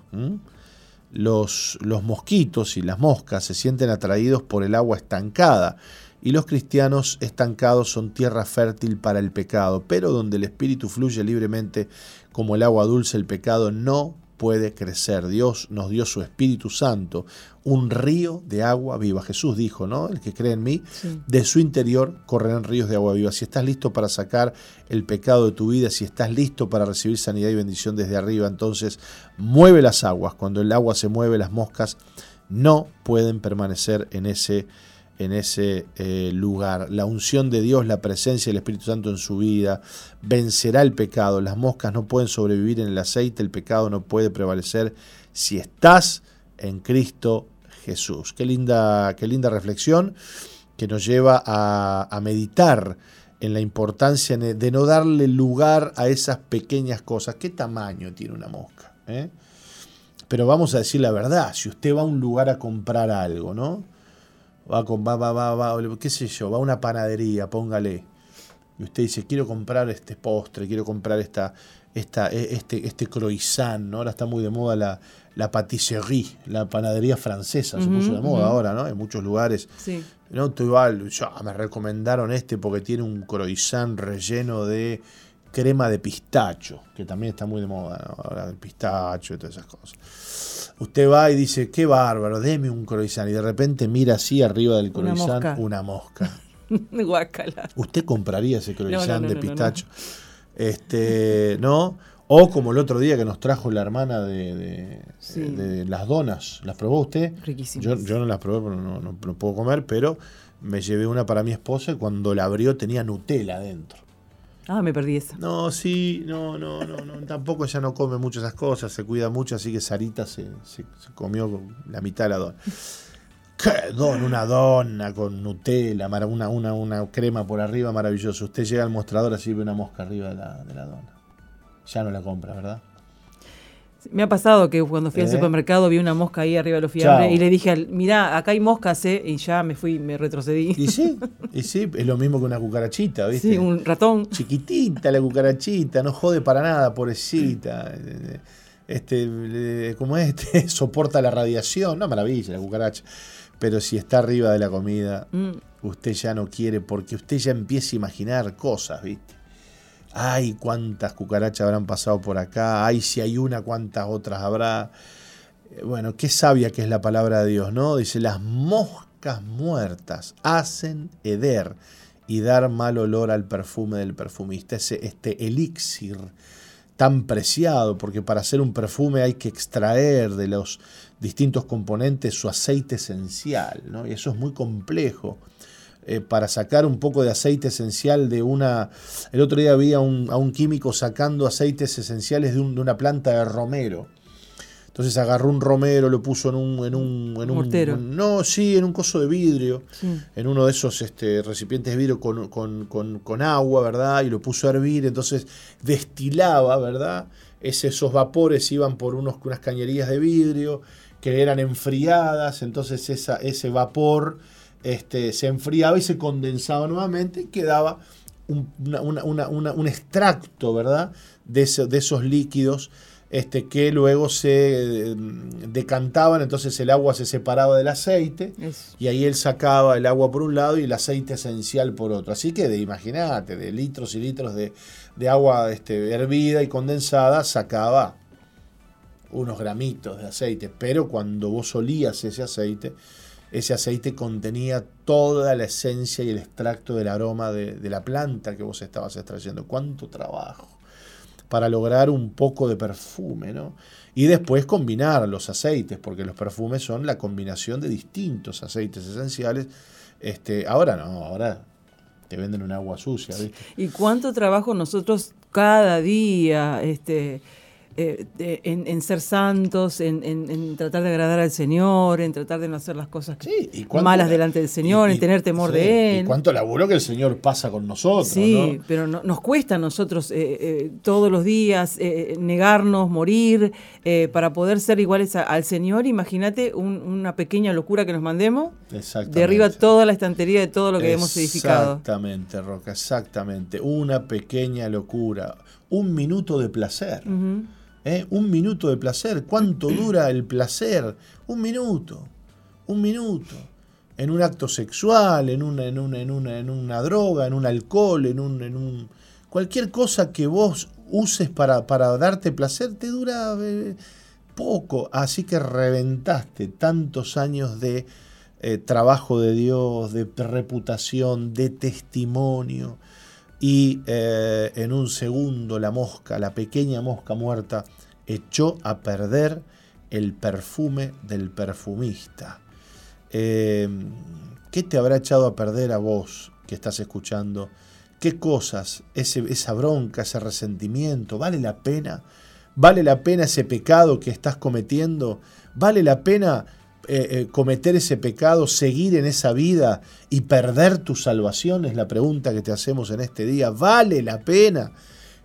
A: Los, los mosquitos y las moscas se sienten atraídos por el agua estancada y los cristianos estancados son tierra fértil para el pecado, pero donde el Espíritu fluye libremente como el agua dulce, el pecado no puede crecer. Dios nos dio su Espíritu Santo, un río de agua viva. Jesús dijo, ¿no? El que cree en mí, de su interior correrán ríos de agua viva. Si estás listo para sacar el pecado de tu vida, si estás listo para recibir sanidad y bendición desde arriba, entonces mueve las aguas. Cuando el agua se mueve, las moscas no pueden permanecer en ese en ese eh, lugar. La unción de Dios, la presencia del Espíritu Santo en su vida, vencerá el pecado. Las moscas no pueden sobrevivir en el aceite, el pecado no puede prevalecer si estás en Cristo Jesús. Qué linda, qué linda reflexión que nos lleva a, meditar en la importancia de no darle lugar a esas pequeñas cosas. ¿Qué tamaño tiene una mosca? Eh? Pero vamos a decir la verdad, si usted va a un lugar a comprar algo, ¿no? Va con, va, va, va, va, qué sé yo, va a una panadería, póngale. y usted dice, quiero comprar este postre, quiero comprar esta, esta, e, este, este croissant, ¿no? Ahora está muy de moda la, la patisserie, la panadería francesa, se puso de moda ahora, ¿no? En muchos lugares.
B: Sí.
A: No, tú igual, ya me recomendaron este porque tiene un croissant relleno de crema de pistacho, que también está muy de moda, ¿no? Ahora el pistacho y todas esas cosas. Usted va y dice, qué bárbaro, deme un croissant. Y de repente mira así arriba del
B: Una
A: croissant
B: mosca.
A: una mosca.
B: Guácala.
A: ¿Usted compraría ese croissant
B: no,
A: de
B: no,
A: pistacho? Este, ¿no? O como el otro día que nos trajo la hermana de, de-
B: Sí.
A: de las donas. ¿Las probó usted?
B: Riquísimas.
A: Yo, yo no las probé porque no, no- no puedo comer, pero me llevé una para mi esposa y cuando la abrió tenía Nutella adentro.
B: Ah, me perdí esa.
A: No, sí, no, no, no, no. Tampoco ella no come mucho esas cosas, se cuida mucho, así que Sarita se, se- comió la mitad de la dona. ¿Qué don? Una dona con Nutella, una, una, una crema por arriba, maravilloso. Usted llega al mostrador así ve una mosca arriba de la, de la dona. Ya no la compra, ¿verdad?
B: Me ha pasado que cuando fui al
A: ¿Eh?
B: supermercado vi una mosca ahí arriba de los fiambres
A: Chao.
B: y le dije, al- mirá, acá hay moscas, ¿eh? Y ya me fui, me retrocedí.
A: Y sí, y sí, es lo mismo que una cucarachita, ¿viste?
B: Sí, un ratón.
A: chiquitita la cucarachita, no jode para nada, pobrecita. Este, ¿cómo es? Este, soporta la radiación, no maravilla la cucaracha. Pero si está arriba de la comida,
B: Mm,
A: usted ya no quiere porque usted ya empieza a imaginar cosas, ¿viste? Ay, cuántas cucarachas habrán pasado por acá, ay, si hay una, cuántas otras habrá. Eh, Bueno, qué sabia que es la palabra de Dios, ¿no? Dice, las moscas muertas hacen heder y dar mal olor al perfume del perfumista. Ese, este elixir tan preciado, porque para hacer un perfume hay que extraer de los distintos componentes su aceite esencial, ¿no? Y eso es muy complejo. Eh, para sacar un poco de aceite esencial de una... El otro día vi a un, a un químico sacando aceites esenciales de, un- de una planta de romero. Entonces agarró un romero, lo puso en un... En un, en un- no, sí, en un coso de vidrio
B: sí.
A: en uno de esos este, recipientes de vidrio con, con- con- con agua, ¿verdad? Y lo puso a hervir, entonces destilaba, ¿verdad? Ese- esos vapores iban por unos, unas cañerías de vidrio que eran enfriadas, entonces esa, ese vapor este, se enfriaba y se condensaba nuevamente y quedaba un, una- una- una- una- un extracto, ¿verdad? De, ese- de esos líquidos este, que luego se eh, decantaban, entonces el agua se separaba del aceite
B: Es-
A: y ahí él sacaba el agua por un lado y el aceite esencial por otro. Así que imagínate, de litros y litros de, de agua este, hervida y condensada, sacaba unos gramitos de aceite. Pero cuando vos olías ese aceite, ese aceite contenía toda la esencia y el extracto del aroma de, de la planta que vos estabas extrayendo. ¿Cuánto trabajo? para lograr un poco de perfume, ¿no? Y después combinar los aceites, porque los perfumes son la combinación de distintos aceites esenciales. Este, ahora no, ahora te venden un agua sucia, ¿viste?
B: Y cuánto trabajo nosotros cada día, este, eh, en, en ser santos, en, en- en tratar de agradar al Señor, en tratar de no hacer las cosas que-
A: Sí, y cuánto-
B: malas delante del Señor,
A: y-
B: en tener temor
A: sí,
B: de
A: Y
B: Él.
A: cuánto laburo que el Señor pasa con nosotros,
B: Sí,
A: ¿no?
B: pero no- nos cuesta a nosotros eh, eh, todos los días negarnos, morir, eh, para poder ser iguales a- al Señor. Imagínate un- una pequeña locura que nos mandemos, derriba toda la estantería de todo lo que hemos edificado.
A: Exactamente, Roca, exactamente. Una pequeña locura. Un minuto de placer. ¿eh? Un minuto de placer. ¿Cuánto dura el placer? Un minuto. Un minuto. En un acto sexual, en una, en una, en una, en una droga, en un alcohol, en un, en un. Cualquier cosa que vos uses para, para darte placer te dura eh, poco. Así que reventaste tantos años de eh, trabajo de Dios, de reputación, de testimonio y eh, en un segundo la mosca, la pequeña mosca muerta, echó a perder el perfume del perfumista. Eh, ¿Qué te habrá echado a perder a vos que estás escuchando? ¿Qué cosas, ese, esa bronca, ese resentimiento, vale la pena? ¿Vale la pena ese pecado que estás cometiendo? ¿Vale la pena eh, eh, cometer ese pecado, seguir en esa vida y perder tu salvación? Es la pregunta que te hacemos en este día. ¿Vale la pena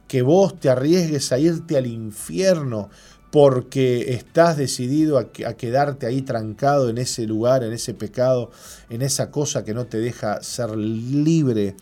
A: que vos te arriesgues a irte al infierno porque estás decidido a, que- a quedarte ahí trancado en ese lugar, en ese pecado, en esa cosa que no te deja ser libre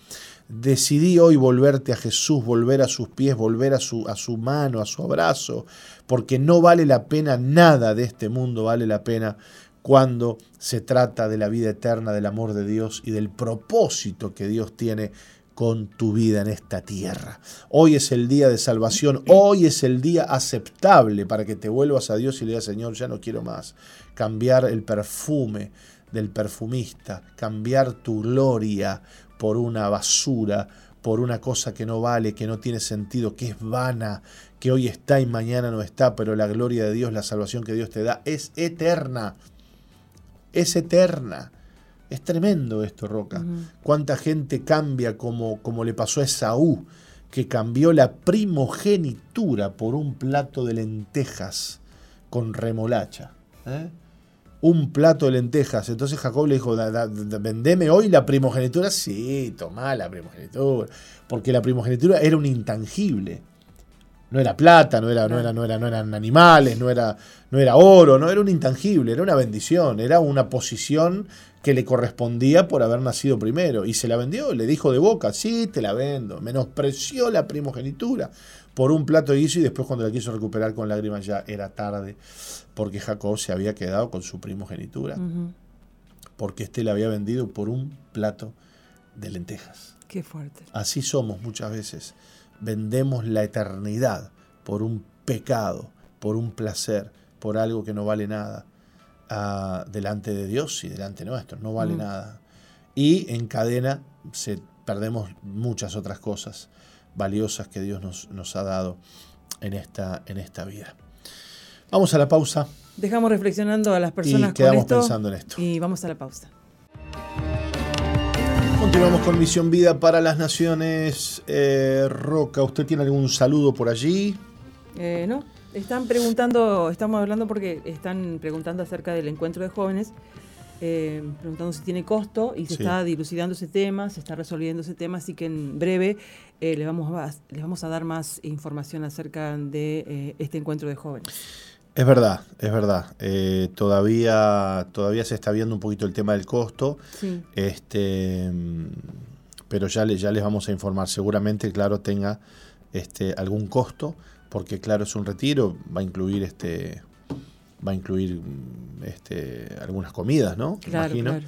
A: decidí hoy volverte a Jesús, volver a sus pies, volver a su, a su mano, a su abrazo, porque no vale la pena nada de este mundo, vale la pena cuando se trata de la vida eterna, del amor de Dios y del propósito que Dios tiene con tu vida en esta tierra. Hoy es el día de salvación, hoy es el día aceptable para que te vuelvas a Dios y le digas, Señor, ya no quiero más. Cambiar el perfume del perfumista, cambiar tu gloria por una basura, por una cosa que no vale, que no tiene sentido, que es vana, que hoy está y mañana no está, pero la gloria de Dios, la salvación que Dios te da es eterna. Es eterna. Es tremendo esto, Roca. Cuánta gente cambia como, como le pasó a Esaú, que cambió la primogenitura por un plato de lentejas con remolacha. ¿eh? Un plato de lentejas. Entonces Jacob le dijo, vendeme hoy la primogenitura. Sí, toma la primogenitura. Porque la primogenitura era un intangible no era plata, no era, no era, no era, no eran animales, no era, no era oro, no era un intangible, era una bendición, era una posición que le correspondía por haber nacido primero. Y se la vendió, le dijo de boca, sí, te la vendo. Menospreció la primogenitura por un plato de guiso y después cuando la quiso recuperar con lágrimas ya era tarde, porque Jacob se había quedado con su primogenitura, porque éste le había vendido por un plato de lentejas.
B: Qué fuerte.
A: Así somos muchas veces vendemos la eternidad por un pecado, por un placer, por algo que no vale nada ah, delante de Dios y delante nuestro, no vale mm. nada. Y en cadena se, perdemos muchas otras cosas valiosas que Dios nos, nos ha dado en esta, en esta vida. Vamos a la pausa.
B: Dejamos reflexionando a las personas
A: y quedamos pensando en esto.
B: Y vamos a la pausa.
A: Continuamos con Misión Vida para las Naciones. Eh, Roca, ¿usted tiene algún saludo por allí?
B: Eh, no, están preguntando, estamos hablando porque están preguntando acerca del encuentro de jóvenes, eh, preguntando si tiene costo y se está dilucidando ese tema, se está resolviendo ese tema, así que en breve les, vamos a, les vamos a dar más información acerca de este encuentro de jóvenes.
A: Es verdad, es verdad. Eh, todavía, todavía se está viendo un poquito el tema del costo. Este, pero ya, ya les vamos a informar. Seguramente, claro, tenga este, algún costo, porque claro, es un retiro, va a incluir este, va a incluir este, algunas comidas, ¿no?
B: Claro, Imagino.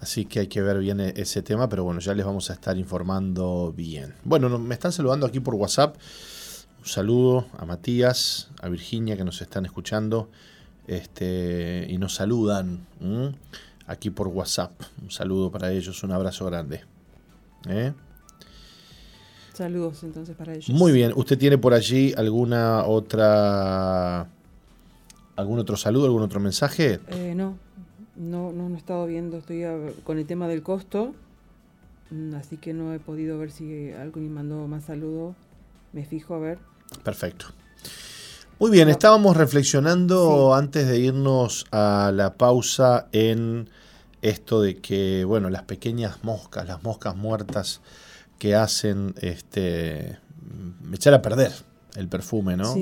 A: Así que hay que ver bien e, ese tema, pero bueno, ya les vamos a estar informando bien. Bueno, me están saludando aquí por WhatsApp. Un saludo a Matías, a Virginia que nos están escuchando este, y nos saludan aquí por WhatsApp. Un saludo para ellos, un abrazo grande. ¿eh?
B: Saludos entonces para ellos.
A: Muy bien, ¿usted tiene por allí alguna otra algún otro saludo, algún otro mensaje?
B: Eh, no, no, no, no he estado viendo, estoy con el tema del costo, mm, así que no he podido ver si alguien mandó más saludos. Me fijo a ver.
A: Perfecto. Muy bien, estábamos reflexionando antes de irnos a la pausa en esto de que, bueno, las pequeñas moscas, las moscas muertas que hacen este echar a perder el perfume, ¿no?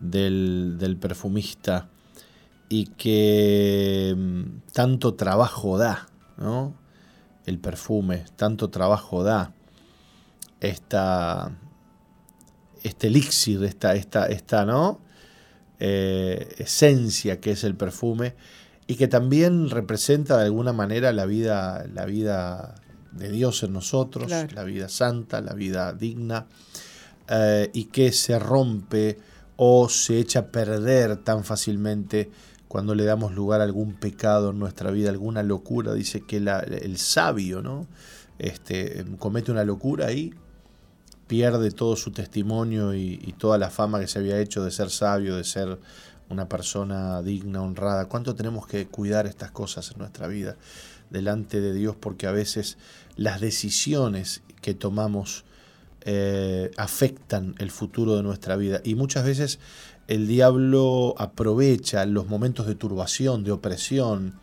A: Del, del, perfumista y que mm, tanto trabajo da, ¿no? El perfume, tanto trabajo da esta, este elixir, esta, esta, esta ¿no? Eh, esencia que es el perfume y que también representa de alguna manera la vida, la vida de Dios en nosotros, la vida santa, la vida digna, eh, y que se rompe o se echa a perder tan fácilmente cuando le damos lugar a algún pecado en nuestra vida, alguna locura. Dice que el sabio ¿no? este, comete una locura y pierde todo su testimonio y, toda la fama que se había hecho de ser sabio, de ser una persona digna, honrada. ¿Cuánto tenemos que cuidar estas cosas en nuestra vida delante de Dios? Porque a veces las decisiones que tomamos eh, afectan el futuro de nuestra vida. Y muchas veces el diablo aprovecha los momentos de turbación, de opresión,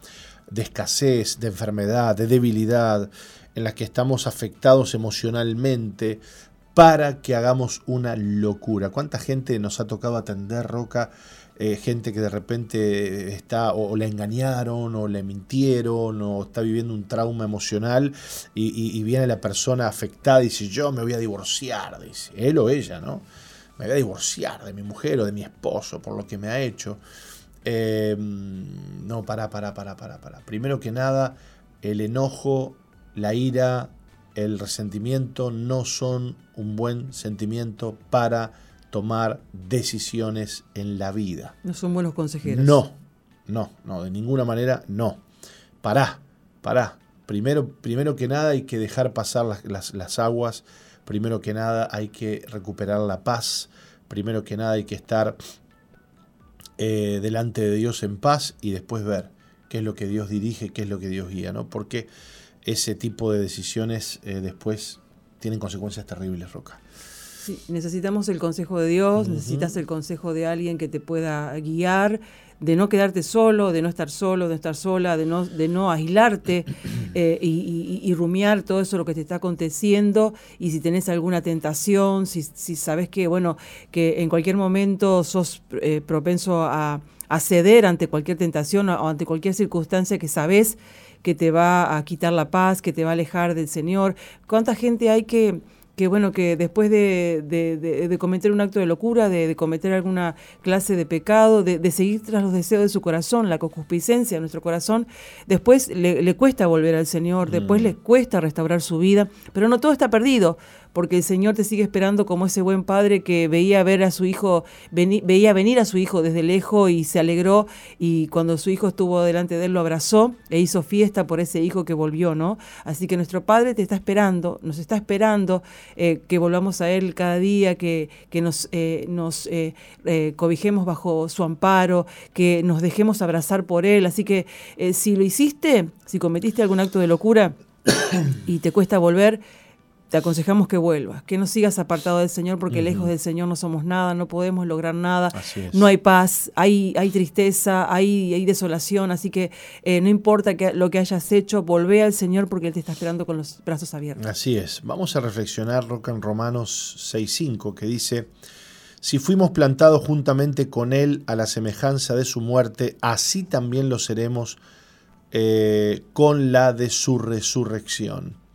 A: de escasez, de enfermedad, de debilidad, en las que estamos afectados emocionalmente para que hagamos una locura. ¿Cuánta gente nos ha tocado atender, Roca, eh, gente que de repente está o, le engañaron o le mintieron o está viviendo un trauma emocional y, viene la persona afectada y dice yo me voy a divorciar, dice él o ella, ¿no? Me voy a divorciar de mi mujer o de mi esposo por lo que me ha hecho. Em, no, para, para, para, para, para. Primero que nada, el enojo, la ira, el resentimiento no son un buen sentimiento para tomar decisiones en la vida.
B: No son buenos consejeros.
A: No, no, no, de ninguna manera no. Pará, pará. Primero, primero que nada hay que dejar pasar las, aguas, primero que nada hay que recuperar la paz, primero que nada hay que estar eh, delante de Dios en paz y después ver qué es lo que Dios dirige, qué es lo que Dios guía, ¿no? Porque ese tipo de decisiones eh, después tienen consecuencias terribles, Roca.
B: Necesitamos el consejo de Dios, necesitas el consejo de alguien que te pueda guiar, de no quedarte solo, de no estar solo, de estar sola, de no, de no aislarte eh, y, rumiar todo eso lo que te está aconteciendo y si tenés alguna tentación, si, si sabes que, bueno, que en cualquier momento sos eh, propenso a, ceder ante cualquier tentación o ante cualquier circunstancia que sabes que te va a quitar la paz, que te va a alejar del Señor. ¿Cuánta gente hay que que bueno, que después de, de, cometer un acto de locura, de, cometer alguna clase de pecado, de, seguir tras los deseos de su corazón, la concupiscencia de nuestro corazón, después le, cuesta volver al Señor, después mm. le cuesta restaurar su vida, pero no todo está perdido, porque el Señor te sigue esperando como ese buen padre que veía ver a su hijo, veía venir a su hijo desde lejos y se alegró y cuando su hijo estuvo delante de él lo abrazó e hizo fiesta por ese hijo que volvió, ¿no? Así que nuestro Padre te está esperando, nos está esperando eh, que volvamos a Él cada día, que, nos, eh, eh, cobijemos bajo su amparo, que nos dejemos abrazar por Él. Así que si lo hiciste, si cometiste algún acto de locura y te cuesta volver, te aconsejamos que vuelvas, que no sigas apartado del Señor, porque lejos del Señor no somos nada, no podemos lograr nada, no hay paz, hay, hay tristeza, hay, hay desolación, así que eh, no importa que, lo que hayas hecho, volvé al Señor porque Él te está esperando con los brazos abiertos.
A: Así es, vamos a reflexionar, Roca, en Romanos 6.5, que dice, si fuimos plantados juntamente con Él a la semejanza de su muerte, así también lo seremos eh, con la de su resurrección.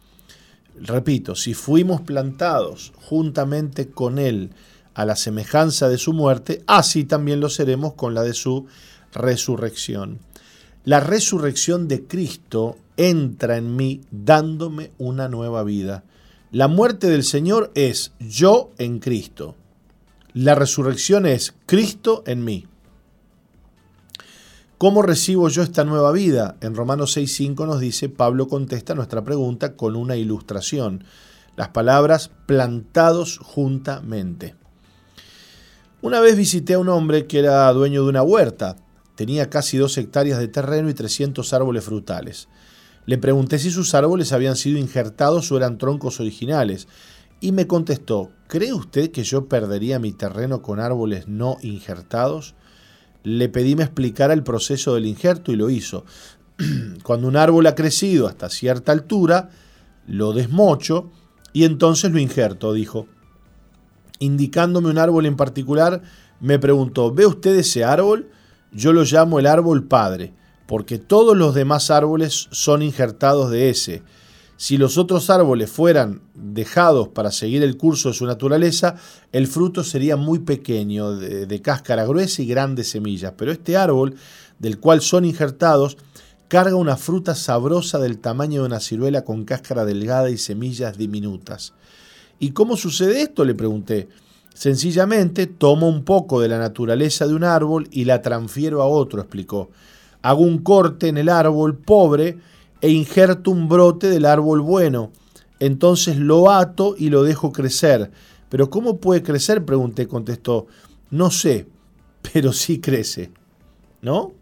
A: Repito, si fuimos plantados juntamente con Él a la semejanza de su muerte, así también lo seremos con la de su resurrección. La resurrección de Cristo entra en mí dándome una nueva vida. La muerte del Señor es yo en Cristo. La resurrección es Cristo en mí. ¿Cómo recibo yo esta nueva vida? En Romanos 6.5 nos dice, Pablo contesta nuestra pregunta con una ilustración. Las palabras plantados juntamente. Una vez visité a un hombre que era dueño de una huerta. Tenía casi dos hectáreas de terreno y 300 árboles frutales. Le pregunté si sus árboles habían sido injertados o eran troncos originales. Y me contestó, ¿cree usted que yo perdería mi terreno con árboles no injertados? Le pedí me explicara el proceso del injerto y lo hizo. Cuando un árbol ha crecido hasta cierta altura, lo desmocho y entonces lo injerto, dijo. Indicándome un árbol en particular, me preguntó, ¿ve usted ese árbol? Yo lo llamo el árbol padre, porque todos los demás árboles son injertados de ese si los otros árboles fueran dejados para seguir el curso de su naturaleza, el fruto sería muy pequeño, de, cáscara gruesa y grandes semillas. Pero este árbol, del cual son injertados, carga una fruta sabrosa del tamaño de una ciruela con cáscara delgada y semillas diminutas. ¿Y cómo sucede esto? le pregunté. Sencillamente tomo un poco de la naturaleza de un árbol y la transfiero a otro, explicó. Hago un corte en el árbol pobre, e injerto un brote del árbol bueno. Entonces lo ato y lo dejo crecer. ¿Pero cómo puede crecer? Pregunté, contestó. No sé, pero sí crece. ¿No?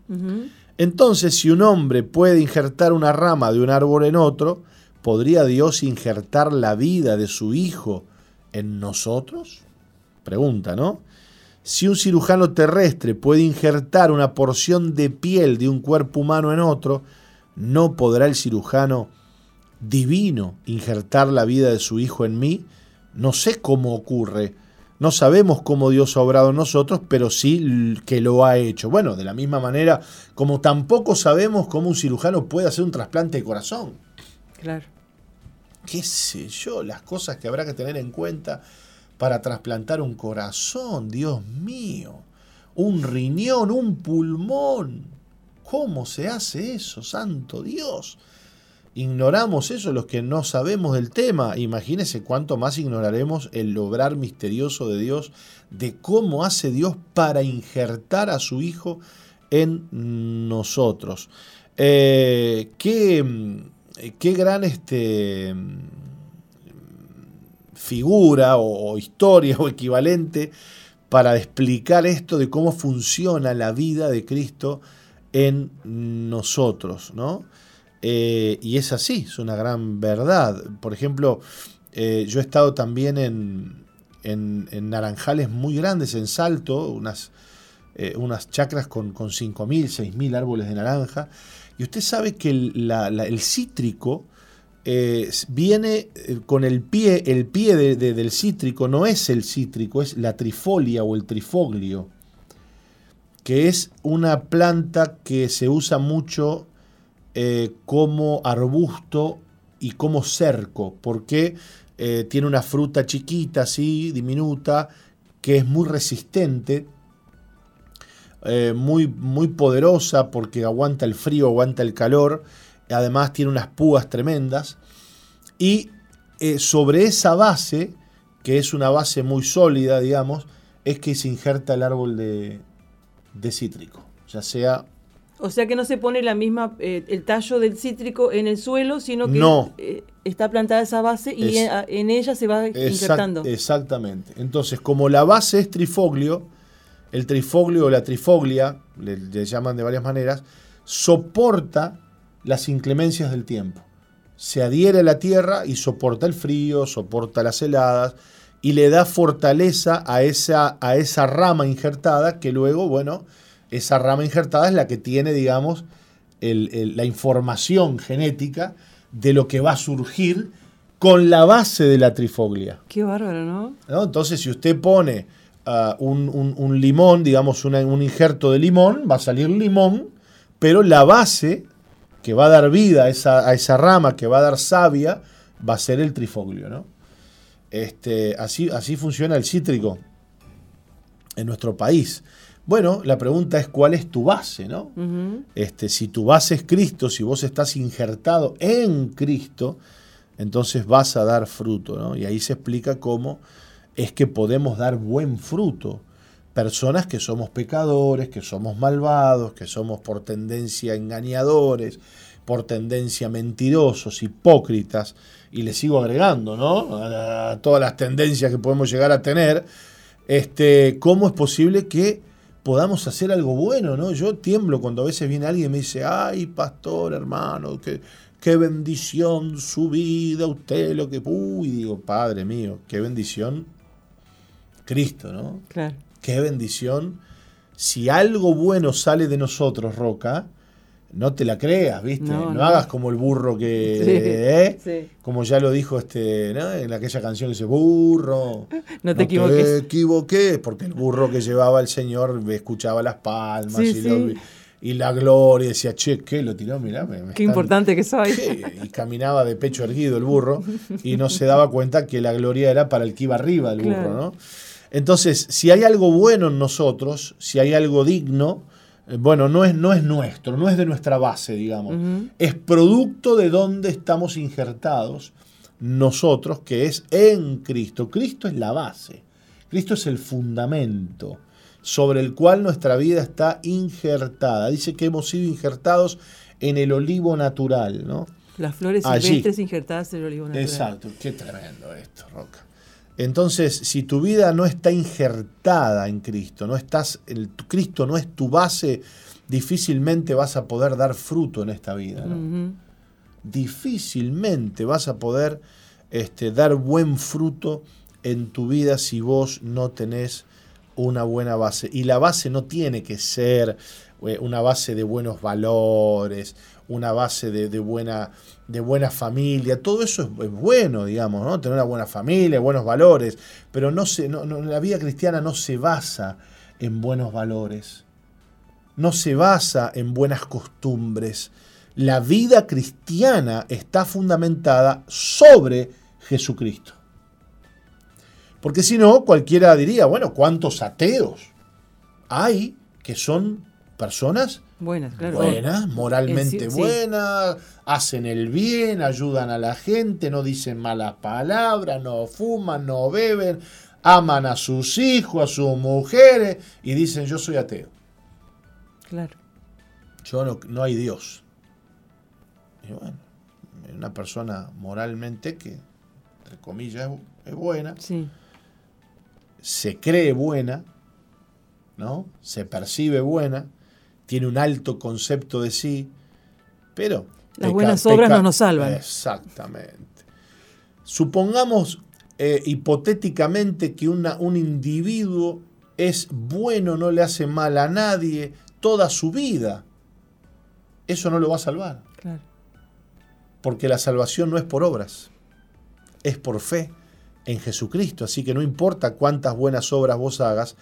A: Entonces, si un hombre puede injertar una rama de un árbol en otro, ¿podría Dios injertar la vida de su Hijo en nosotros? Pregunta, ¿no? Si un cirujano terrestre puede injertar una porción de piel de un cuerpo humano en otro, ¿no podrá el cirujano divino injertar la vida de su hijo en mí? No sé cómo ocurre, no sabemos cómo Dios ha obrado en nosotros, pero sí que lo ha hecho. Bueno, de la misma manera como tampoco sabemos cómo un cirujano puede hacer un trasplante de corazón.
B: Claro.
A: Qué sé yo, las cosas que habrá que tener en cuenta para trasplantar un corazón, Dios mío. Un riñón, un pulmón. ¿Cómo se hace eso, santo Dios? ignoramos eso los que no sabemos del tema. Imagínense cuánto más ignoraremos el lograr misterioso de Dios, de cómo hace Dios para injertar a su Hijo en nosotros. Eh, qué, qué, gran este, figura o, o historia o equivalente para explicar esto de cómo funciona la vida de Cristo en nosotros, ¿no? Eh, y es así, es una gran verdad. Por ejemplo, eh, yo he estado también en, en, naranjales muy grandes, en Salto, unas, eh, unas chacras con, con 5.000, 6.000 árboles de naranja. Y usted sabe que el, cítrico viene con el pie, el pie del cítrico no es el cítrico, es la trifolia o el trifoglio, que es una planta que se usa mucho eh, como arbusto y como cerco, porque eh, tiene una fruta chiquita, así, diminuta, que es muy resistente, eh, muy, muy poderosa porque aguanta el frío, aguanta el calor, además tiene unas púas tremendas, y sobre esa base, que es una base muy sólida, digamos, es que se injerta el árbol de, de cítrico, ya sea
B: o sea que no se pone la misma, eh, el tallo del cítrico en el suelo, sino que eh, está plantada esa base y en, ella se va insertando.
A: Exactamente. Entonces, como la base es trifoglio, el trifoglio o la trifoglia, le, llaman de varias maneras, soporta las inclemencias del tiempo. Se adhiere a la tierra y soporta el frío, soporta las heladas y le da fortaleza a esa, a esa rama injertada que luego, bueno, esa rama injertada es la que tiene, digamos, la información genética de lo que va a surgir con la base de la trifoglia.
B: Qué bárbaro, ¿no?
A: Entonces, si usted pone ah, un, limón, digamos, un injerto de limón, va a salir limón, pero la base que va a dar vida a esa, a esa rama, que va a dar savia, va a ser el trifoglio, ¿no? Este, así, así funciona el cítrico en nuestro país. Bueno, la pregunta es cuál es tu base, ¿no? este, si tu base es Cristo, si vos estás injertado en Cristo, entonces vas a dar fruto, ¿no? Y ahí se explica cómo es que podemos dar buen fruto. Personas que somos pecadores, que somos malvados, que somos por tendencia engañadores, por tendencia mentirosos, hipócritas, y le sigo agregando, ¿no? A, todas las tendencias que podemos llegar a tener, este, ¿cómo es posible que podamos hacer algo bueno, ¿no? Yo tiemblo cuando a veces viene alguien y me dice, ay, pastor, hermano, qué, qué bendición su vida, usted lo que... Uy, digo, Padre mío, qué bendición Cristo, ¿no?
B: Claro.
A: Qué bendición. Si algo bueno sale de nosotros, Roca, no te la creas, ¿viste? No, hagas como el burro que. ¿eh? Como ya lo dijo este, ¿no? en aquella canción que dice, burro.
B: No te equivoques.
A: Te equivoqué, porque el burro que llevaba el Señor escuchaba las palmas y, la gloria, decía, che, ¿qué? Lo tiró, mirá.
B: qué importante que soy.
A: Y caminaba de pecho erguido el burro y no se daba cuenta que la gloria era para el que iba arriba del burro, ¿no? Entonces, si hay algo bueno en nosotros, si hay algo digno, bueno, no es, no es nuestro, no es de nuestra base, digamos. Es producto de donde estamos injertados nosotros, que es en Cristo. Cristo es la base. Cristo es el fundamento sobre el cual nuestra vida está injertada. Dice que hemos sido injertados en el olivo natural, ¿no?
B: Las flores silvestres injertadas en el olivo natural.
A: Exacto, qué tremendo esto, Roca. Entonces, si tu vida no está injertada en Cristo, no estás, el, Cristo no es tu base, difícilmente vas a poder dar fruto en esta vida. Difícilmente vas a poder este, dar buen fruto en tu vida si vos no tenés una buena base. Y la base no tiene que ser eh, una base de buenos valores, una base de, buena, de buena familia, todo eso es, bueno, digamos, ¿no? Tener una buena familia, buenos valores, pero no se, no, la vida cristiana no se basa en buenos valores, no se basa en buenas costumbres. La vida cristiana está fundamentada sobre Jesucristo. Porque si no, cualquiera diría, bueno, ¿cuántos ateos hay que son personas
B: buenas, claro.
A: buenas moralmente buenas, hacen el bien, ayudan a la gente, no dicen malas palabras, no fuman, no beben, aman a sus hijos, a sus mujeres y dicen yo soy ateo.
B: Claro.
A: Yo no, no hay Dios. Y bueno, una persona moralmente que, entre comillas, es buena, se cree buena, ¿no? Se percibe buena, tiene un alto concepto de sí, pero...
B: Las buenas obras no nos salvan.
A: Exactamente. Supongamos eh, hipotéticamente que una, un individuo es bueno, no le hace mal a nadie toda su vida. Eso no lo va a salvar.
B: Claro.
A: Porque la salvación no es por obras, es por fe en Jesucristo. Así que no importa cuántas buenas obras vos hagas,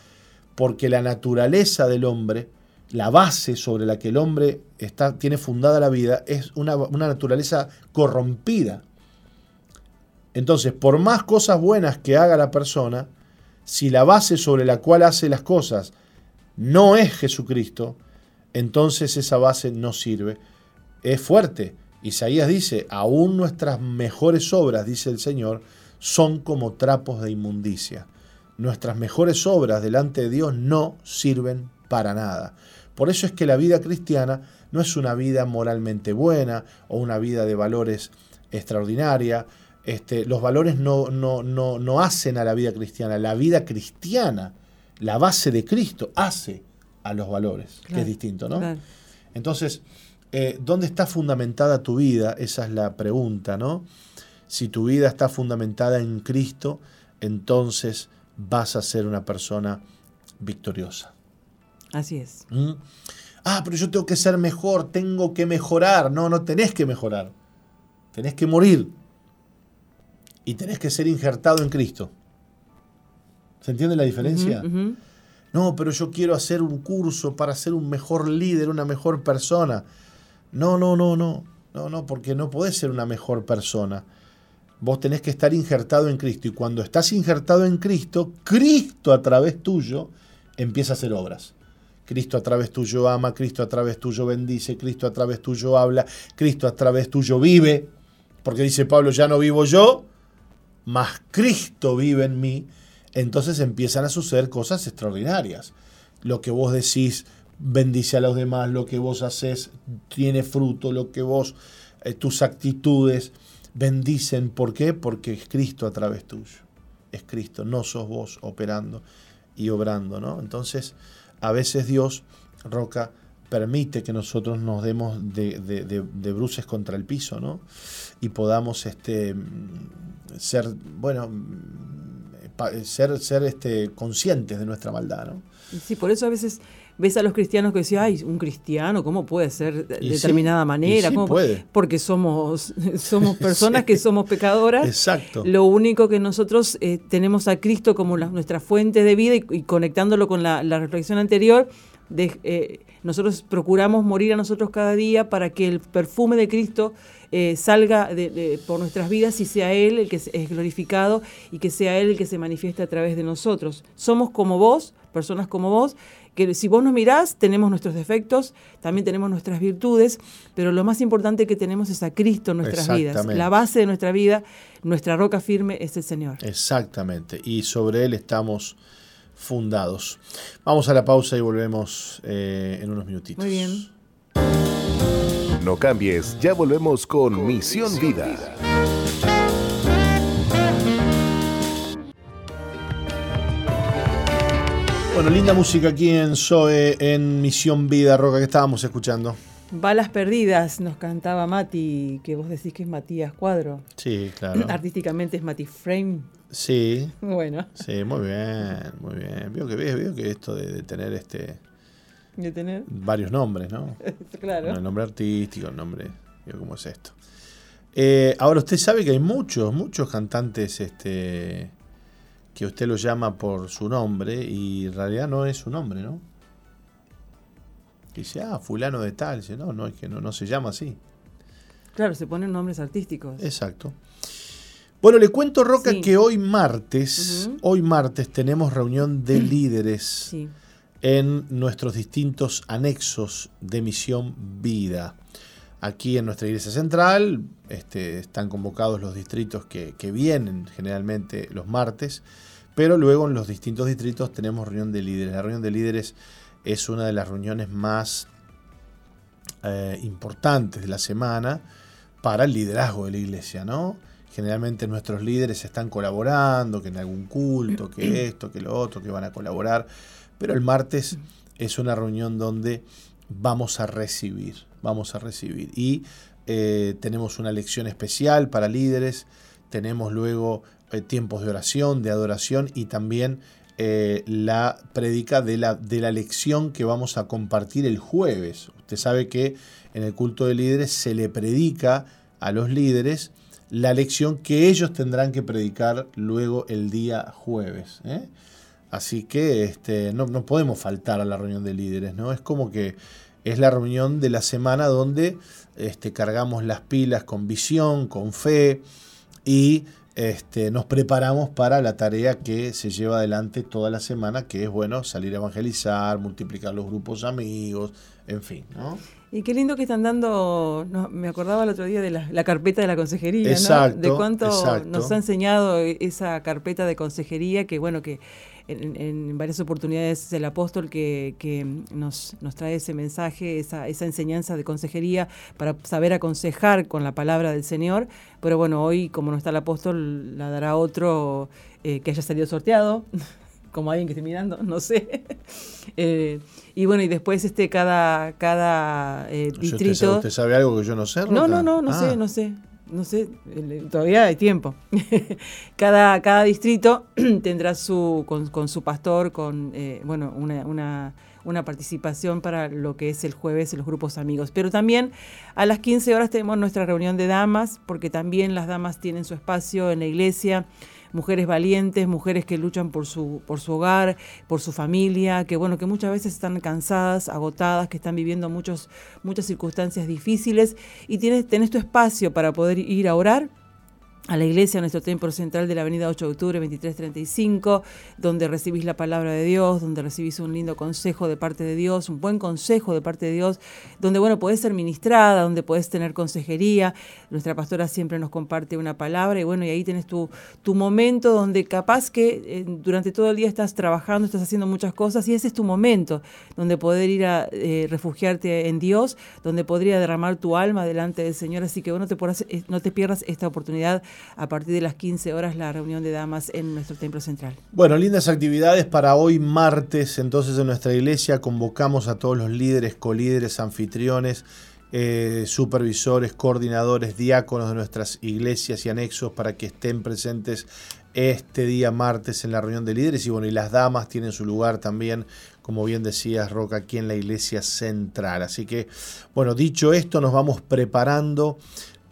A: porque la naturaleza del hombre, la base sobre la que el hombre está, tiene fundada la vida, es una, naturaleza corrompida. Entonces, por más cosas buenas que haga la persona, si la base sobre la cual hace las cosas no es Jesucristo, entonces esa base no sirve. Es fuerte. Isaías dice, aún nuestras mejores obras, dice el Señor, son como trapos de inmundicia nuestras mejores obras delante de Dios no sirven para nada. Por eso es que la vida cristiana no es una vida moralmente buena o una vida de valores extraordinaria. Este, los valores no, no, no, hacen a la vida cristiana. La vida cristiana, la base de Cristo, hace a los valores, que es distinto, ¿no? Entonces, eh, ¿dónde está fundamentada tu vida? Esa es la pregunta, ¿no? Si tu vida está fundamentada en Cristo, entonces vas a ser una persona victoriosa.
B: Así es.
A: ¿Mm? Ah, pero yo tengo que ser mejor, tengo que mejorar. No, no tenés que mejorar. Tenés que morir. Y tenés que ser injertado en Cristo. ¿Se entiende la diferencia? No, pero yo quiero hacer un curso para ser un mejor líder, una mejor persona. No, no, no, no. No, no, porque no podés ser una mejor persona vos tenés que estar injertado en Cristo. Y cuando estás injertado en Cristo, Cristo a través tuyo empieza a hacer obras. Cristo a través tuyo ama, Cristo a través tuyo bendice, Cristo a través tuyo habla, Cristo a través tuyo vive. Porque dice Pablo, ya no vivo yo, mas Cristo vive en mí. Entonces empiezan a suceder cosas extraordinarias. Lo que vos decís bendice a los demás, lo que vos haces tiene fruto, lo que vos, eh, tus actitudes, bendicen. ¿Por qué? Porque es Cristo a través tuyo. Es Cristo, no sos vos operando y obrando, ¿no? Entonces, a veces Dios, Roca, permite que nosotros nos demos de, bruces contra el piso, ¿no? Y podamos este, ser, bueno, ser, ser este, conscientes de nuestra maldad, ¿no?
B: Sí, por eso a veces ves a los cristianos que decían, ay, un cristiano, ¿cómo puede ser de determinada manera?
A: ¿Cómo puede?
B: Porque somos, somos personas que somos pecadoras.
A: Exacto.
B: Lo único que nosotros eh, tenemos a Cristo como nuestra fuente de vida y, conectándolo con la, reflexión anterior, de, eh, nosotros procuramos morir a nosotros cada día para que el perfume de Cristo eh, salga por nuestras vidas y sea Él el que es glorificado y que sea Él el que se manifieste a través de nosotros. Somos como vos, personas como vos, que si vos nos mirás, tenemos nuestros defectos, también tenemos nuestras virtudes, pero lo más importante que tenemos es a Cristo en nuestras vidas. La base de nuestra vida, nuestra roca firme es el Señor.
A: Exactamente, y sobre Él estamos fundados. Vamos a la pausa y volvemos eh, en unos minutitos.
B: Muy bien.
C: No cambies, ya volvemos con, Misión, Vida.
A: Bueno, linda música aquí en Zoe, en Misión Vida, Roca, que estábamos escuchando.
B: Balas Perdidas nos cantaba Mati, que vos decís que es Matías Cuadro.
A: Sí, claro.
B: Artísticamente es Mati Frame.
A: Sí.
B: Bueno.
A: Sí, muy bien, muy bien. Veo que, veo que esto de, tener este
B: De tener.
A: varios nombres, ¿no?
B: claro.
A: El nombre artístico, el nombre, digo, ¿cómo es esto? Eh, ahora usted sabe que hay muchos, muchos cantantes este, que usted lo llama por su nombre y en realidad no es su nombre, ¿no? dice, ah, fulano de tal, dice, no, no, es que no, no se llama así.
B: Claro, se ponen nombres artísticos.
A: Exacto. Bueno, le cuento, Roca,
B: Sí.
A: que hoy martes, hoy martes tenemos reunión de líderes
B: Sí.
A: en nuestros distintos anexos de Misión Vida. Aquí en nuestra iglesia central este, están convocados los distritos que, que vienen generalmente los martes, pero luego en los distintos distritos tenemos reunión de líderes. La reunión de líderes es una de las reuniones más eh, importantes de la semana para el liderazgo de la iglesia, ¿no? Generalmente nuestros líderes están colaborando, que en algún culto, que esto, que lo otro, que van a colaborar, pero el martes es una reunión donde vamos a recibir, vamos a recibir. Y eh, tenemos una lección especial para líderes, tenemos luego eh, tiempos de oración, de adoración y también eh, la prédica de la, de la lección que vamos a compartir el jueves. Usted sabe que en el culto de líderes se le predica a los líderes la lección que ellos tendrán que predicar luego el día jueves. ¿eh? Así que este, no, no podemos faltar a la reunión de líderes, ¿no? Es como que es la reunión de la semana donde este, cargamos las pilas con visión, con fe y este, nos preparamos para la tarea que se lleva adelante toda la semana, que es bueno salir a evangelizar, multiplicar los grupos amigos, en fin, ¿no?
B: Y qué lindo que están dando, no, me acordaba el otro día de la, la carpeta de la consejería,
A: Exacto,
B: ¿no? De cuánto
A: exacto.
B: nos ha enseñado esa carpeta de consejería, que bueno, que en, en varias oportunidades es el apóstol que, que nos, nos trae ese mensaje, esa, esa enseñanza de consejería para saber aconsejar con la palabra del Señor. Pero bueno, hoy como no está el apóstol, la dará otro eh, que haya salido sorteado. como alguien que esté mirando, no sé. Eh, y bueno, y después este cada, cada eh,
A: ¿Usted,
B: distrito.
A: ¿Usted sabe algo que yo no sé?
B: No, no, no, no
A: Ah,
B: sé, no sé. No sé, todavía hay tiempo. cada, cada distrito tendrá su, con, con su pastor, con eh, bueno, una, una, una participación para lo que es el jueves los grupos amigos. Pero también a las 15 horas tenemos nuestra reunión de damas, porque también las damas tienen su espacio en la iglesia mujeres valientes, mujeres que luchan por su, por su hogar, por su familia, que bueno, que muchas veces están cansadas, agotadas, que están viviendo muchos, muchas circunstancias difíciles. Y tienes, tenés tu espacio para poder ir a orar a la iglesia, a nuestro templo central de la avenida 8 de octubre 2335, donde recibís la palabra de Dios, donde recibís un lindo consejo de parte de Dios, un buen consejo de parte de Dios, donde, bueno, podés ser ministrada, donde podés tener consejería. Nuestra pastora siempre nos comparte una palabra y, bueno, y ahí tenés tu, tu momento donde capaz que eh, durante todo el día estás trabajando, estás haciendo muchas cosas y ese es tu momento, donde poder ir a eh, refugiarte en Dios, donde podría derramar tu alma delante del Señor. Así que, bueno, te podrás- eh, no te pierdas esta oportunidad a partir de las 15 horas la reunión de damas en nuestro templo central.
A: Bueno, lindas actividades para hoy martes. Entonces en nuestra iglesia convocamos a todos los líderes, colíderes, anfitriones, eh, supervisores, coordinadores, diáconos de nuestras iglesias y anexos para que estén presentes este día martes en la reunión de líderes. Y bueno, y las damas tienen su lugar también, como bien decías, Roca, aquí en la iglesia central. Así que, bueno, dicho esto, nos vamos preparando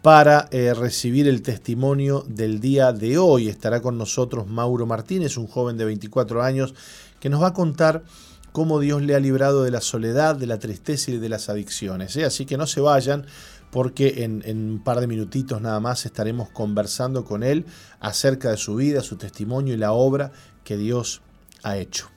A: para eh, recibir el testimonio del día de hoy. Estará con nosotros Mauro Martínez, un joven de 24 años, que nos va a contar cómo Dios le ha librado de la soledad, de la tristeza y de las adicciones. ¿eh? Así que no se vayan porque en, en un par de minutitos nada más estaremos conversando con él acerca de su vida, su testimonio y la obra que Dios ha hecho.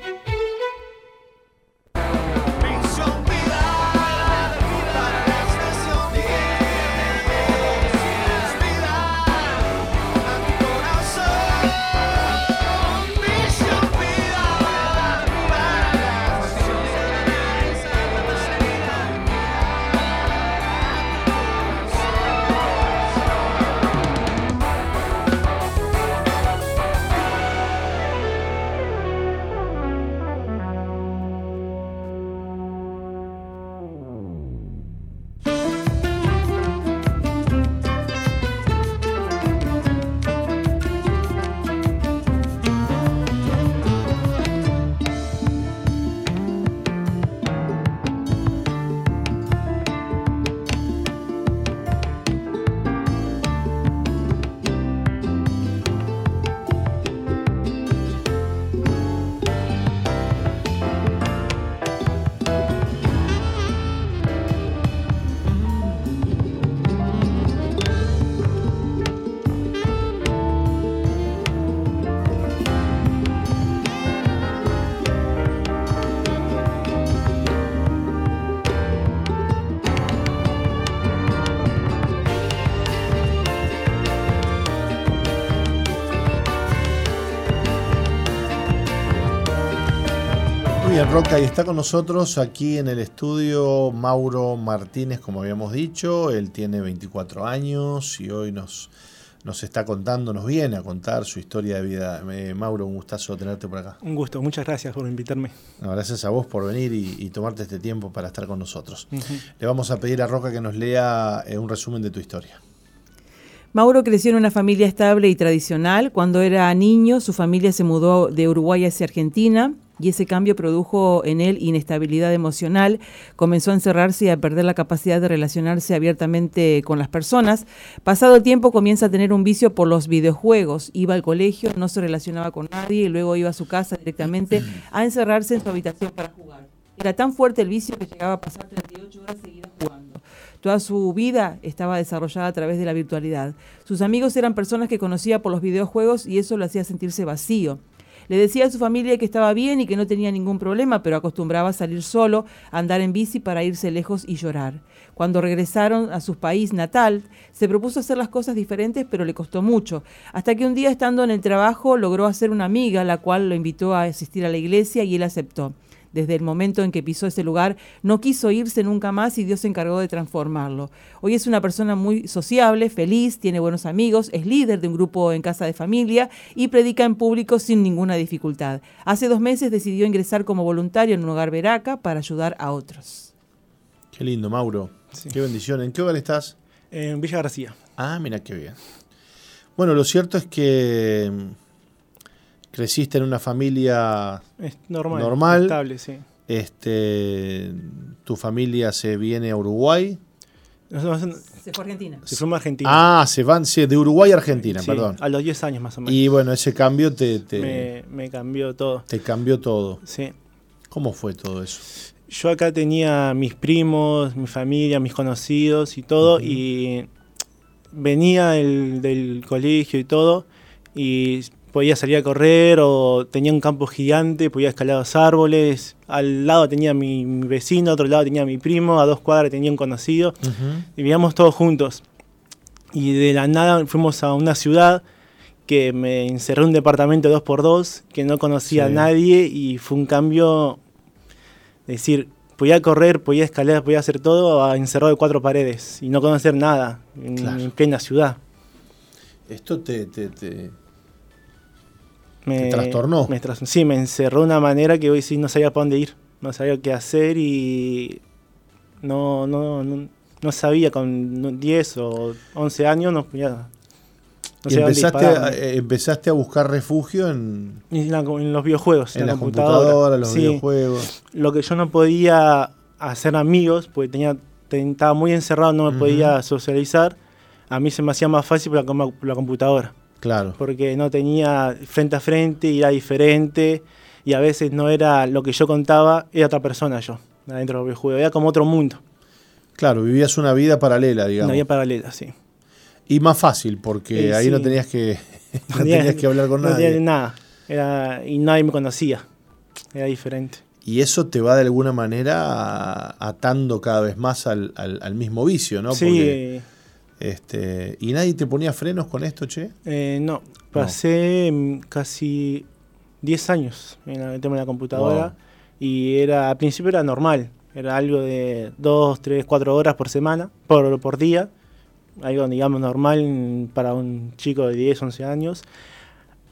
A: Roca, y está con nosotros aquí en el estudio Mauro Martínez, como habíamos dicho. Él tiene 24 años y hoy nos, nos está contando, nos viene a contar su historia de vida. Eh, Mauro, un gustazo tenerte por acá.
D: Un gusto, muchas gracias por invitarme.
A: No, gracias a vos por venir y, y tomarte este tiempo para estar con nosotros. Le vamos a pedir a Roca que nos lea eh, un resumen de tu historia.
B: Mauro creció en una familia estable y tradicional. Cuando era niño, su familia se mudó de Uruguay hacia Argentina y ese cambio produjo en él inestabilidad emocional. Comenzó a encerrarse y a perder la capacidad de relacionarse abiertamente con las personas. Pasado el tiempo comienza a tener un vicio por los videojuegos. Iba al colegio, no se relacionaba con nadie y luego iba a su casa directamente a encerrarse en su habitación para jugar. Era tan fuerte el vicio que llegaba a pasar 38 horas seguidas jugando. Toda su vida estaba desarrollada a través de la virtualidad. Sus amigos eran personas que conocía por los videojuegos y eso lo hacía sentirse vacío. Le decía a su familia que estaba bien y que no tenía ningún problema, pero acostumbraba a salir solo, a andar en bici para irse lejos y llorar. Cuando regresaron a su país natal, se propuso hacer las cosas diferentes, pero le costó mucho. Hasta que un día, estando en el trabajo, logró hacer una amiga, la cual lo invitó a asistir a la iglesia y él aceptó. Desde el momento en que pisó ese lugar, no quiso irse nunca más y Dios se encargó de transformarlo. Hoy es una persona muy sociable, feliz, tiene buenos amigos, es líder de un grupo en casa de familia y predica en público sin ninguna dificultad. Hace dos meses decidió ingresar como voluntario en un hogar veraca para ayudar a otros.
A: Qué lindo, Mauro.
D: Sí.
A: Qué bendición. ¿En qué hogar estás?
D: En Villa García.
A: Ah, mira qué bien. Bueno, lo cierto es que creciste en una familia,
D: Es normal.
A: Normal.
D: Estable, sí.
A: este, tu familia se viene a Uruguay.
B: Se fue a Argentina.
D: se fuimos a Argentina.
A: Ah, se van sí, de Uruguay a Argentina,
D: Sí,
A: perdón.
D: A los 10 años más o menos.
A: Y bueno, ese cambio te, te,
D: me, me cambió todo.
A: te cambió todo.
D: Sí.
A: ¿Cómo fue todo eso?
D: Yo acá tenía mis primos, mi familia, mis conocidos y todo, y venía el- del colegio y todo, y podía salir a correr o tenía un campo gigante, podía escalar los árboles, al lado tenía mi, mi vecino, a otro lado tenía mi primo, a dos cuadras tenía un conocido, y vivíamos todos juntos. Y de la nada fuimos a una ciudad que me encerré en un departamento dos por dos, que no conocía
A: Sí.
D: a nadie y fue un cambio, es decir, podía correr, podía escalar, podía hacer todo a encerrado de cuatro paredes y no conocer nada en,
A: Claro.
D: en plena ciudad.
A: Esto te, te, te-
D: Me,
A: ¿Te trastornó?
D: me sí, me encerró de una manera que hoy sí no sabía para dónde ir, no sabía qué hacer y no, no, no, no sabía con 10 o 11 años, no, podía- no
A: y empezaste, a, eh, empezaste a buscar refugio en,
D: En, la- en los videojuegos,
A: en
D: en,
A: la
D: la
A: computadora, los
D: Sí,
A: videojuegos.
D: Lo que yo no podía hacer amigos, porque tenía, ten- estaba muy encerrado, no me podía socializar, a mí se me hacía más fácil por la, com- por la computadora,
A: Claro.
D: porque no tenía frente a frente y era diferente, y a veces no era lo que yo contaba, era otra persona yo, adentro del videojuego, era como otro mundo,
A: Claro, vivías una vida paralela, digamos.
D: no había paralela, sí.
A: Y más fácil, porque
D: Eh,
A: ahí
D: sí.
A: no tenías que, no
D: tenía-
A: tenías que hablar con
D: no
A: nadie.
D: tenía nada. Era, y nadie me conocía. Era diferente.
A: Y eso te va de alguna manera atando cada vez más al, al- al mismo vicio, ¿no?
D: sí,
A: Porque, este, ¿Y nadie te ponía frenos con esto, che?
D: eh, no, pasé mm, casi 10 años en el tema de la computadora
A: Wow.
D: y era al principio era normal, era algo de 2, 3, 4 horas por semana, por, por día, algo digamos normal mm, para un chico de 10, 11 años,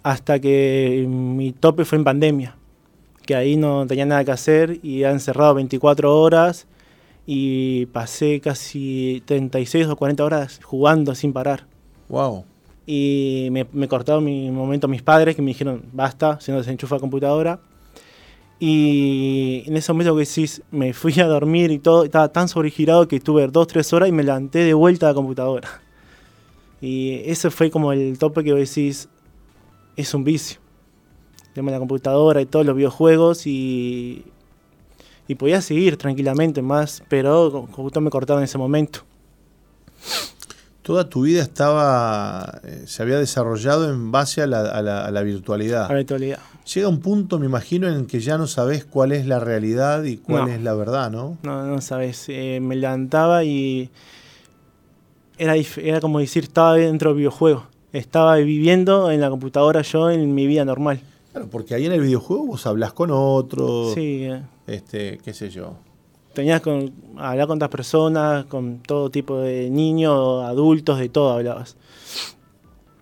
D: hasta que mi tope fue en pandemia, que ahí no tenía nada que hacer y han cerrado 24 horas y pasé casi 36 o 40 horas jugando sin parar.
A: Wow.
D: Y me, me cortaron mi momento mis padres que me dijeron, basta, se nos desenchufa la computadora. Y en ese momento que decís, me fui a dormir y todo, estaba tan sobregirado que estuve dos, tres horas y me levanté de vuelta a la computadora. Y ese fue como el tope que decís, es un vicio. Tema la computadora y todos los videojuegos y, y podía seguir tranquilamente más, pero justo me cortaron en ese momento.
A: Toda tu vida estaba, eh, se había desarrollado en base a la, a la- a la virtualidad.
D: A la actualidad.
A: Llega un punto, me imagino, en que ya no sabes cuál es la realidad y cuál
D: No.
A: es la verdad, ¿no?
D: No, no sabes. eh, me levantaba y era, era como decir, estaba dentro del videojuego. Estaba viviendo en la computadora yo en mi vida normal.
A: Claro, porque ahí en el videojuego vos hablas con otro,
D: Sí, eh,
A: este, qué sé yo.
D: tenías que hablar con otras personas, con todo tipo de niños, adultos, de todo hablabas.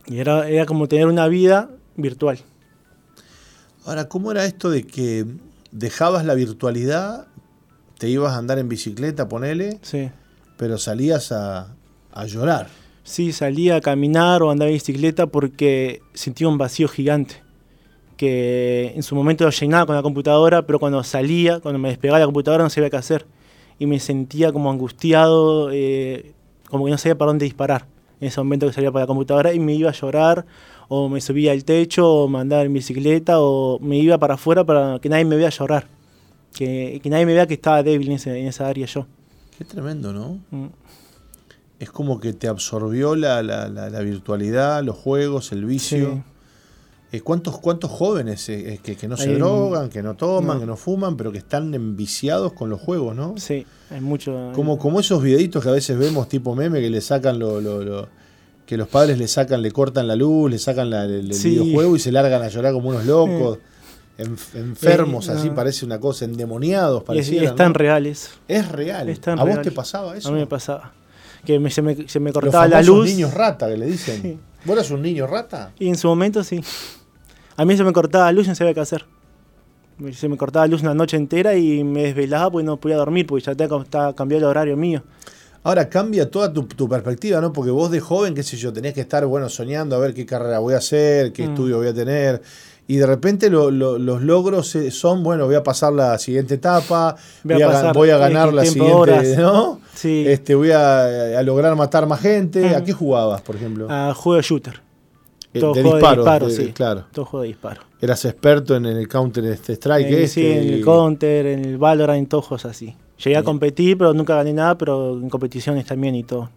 D: Y era, era como tener una vida virtual.
A: Ahora, ¿cómo era esto de que dejabas la virtualidad, te ibas a andar en bicicleta, ponele,
D: Sí.
A: pero salías a, a llorar?
D: Sí, salía a caminar o andaba en bicicleta porque sentía un vacío gigante. Que en su momento lo llenaba con la computadora, pero cuando salía, cuando me despegaba la computadora, no sabía qué hacer. Y me sentía como angustiado, eh, como que no sabía para dónde disparar. En ese momento que salía para la computadora y me iba a llorar, o me subía al techo, o me andaba en bicicleta, o me iba para afuera para que nadie me vea llorar. Que, que nadie me vea que estaba débil en, ese- en esa área yo.
A: Qué tremendo, ¿no?
D: Mm.
A: Es como que te absorbió la, la- la- la virtualidad, los juegos, el vicio.
D: Sí.
A: Eh, ¿cuántos, ¿Cuántos jóvenes eh, eh, que, que no se
D: Hay un-
A: drogan, que no toman,
D: no.
A: que no fuman, pero que están enviciados con los juegos, ¿no?
D: Sí, hay mucho.
A: Como, como esos videitos que a veces vemos tipo meme que le sacan lo, lo- lo- que los padres le sacan, le cortan la luz, le sacan la- el, el
D: Sí.
A: videojuego y se largan a llorar como unos locos, enf- enfermos,
D: Eh,
A: así parece una cosa, endemoniados,
D: Y es- reales.
A: Es real. ¿A vos te pasaba eso?
D: A mí me pasaba. Que me- se, me, se me
A: Los
D: cortaba la luz.
A: niños rata que le dicen.
D: Sí.
A: ¿Vos eras un niño rata?
D: Y en su momento sí. A mí se me cortaba la luz y no sabía qué hacer. Se me cortaba la luz una noche entera y me desvelaba porque no podía dormir, porque ya estaba cambiado el horario mío.
A: Ahora cambia toda tu, tu perspectiva, ¿no? Porque vos de joven, qué sé yo, tenías que estar, bueno, soñando a ver qué carrera voy a hacer, qué
D: Mm.
A: estudio voy a tener. Y de repente lo- lo- los logros eh, son, bueno, voy a pasar la siguiente etapa,
D: Voy
A: voy
D: a
A: a, ga-
D: pasar
A: voy a ganar la siguiente,
D: horas.
A: ¿no?
D: Sí.
A: Este, voy a, a lograr matar más gente. ¿A
D: Mm.
A: qué jugabas, por ejemplo?
D: A juego de shooter.
A: Eh,
D: Todo
A: de
D: juego
A: disparo,
D: de disparo,
A: de-
D: sí.
A: claro.
D: Todo juego de disparo.
A: Eras experto en, el Counter este Strike.
D: Eh,
A: este,
D: sí, en el Counter, en el Valorant, en todos juegos así. Llegué a
A: Bien.
D: competir, pero nunca gané nada, pero en competiciones también y todo.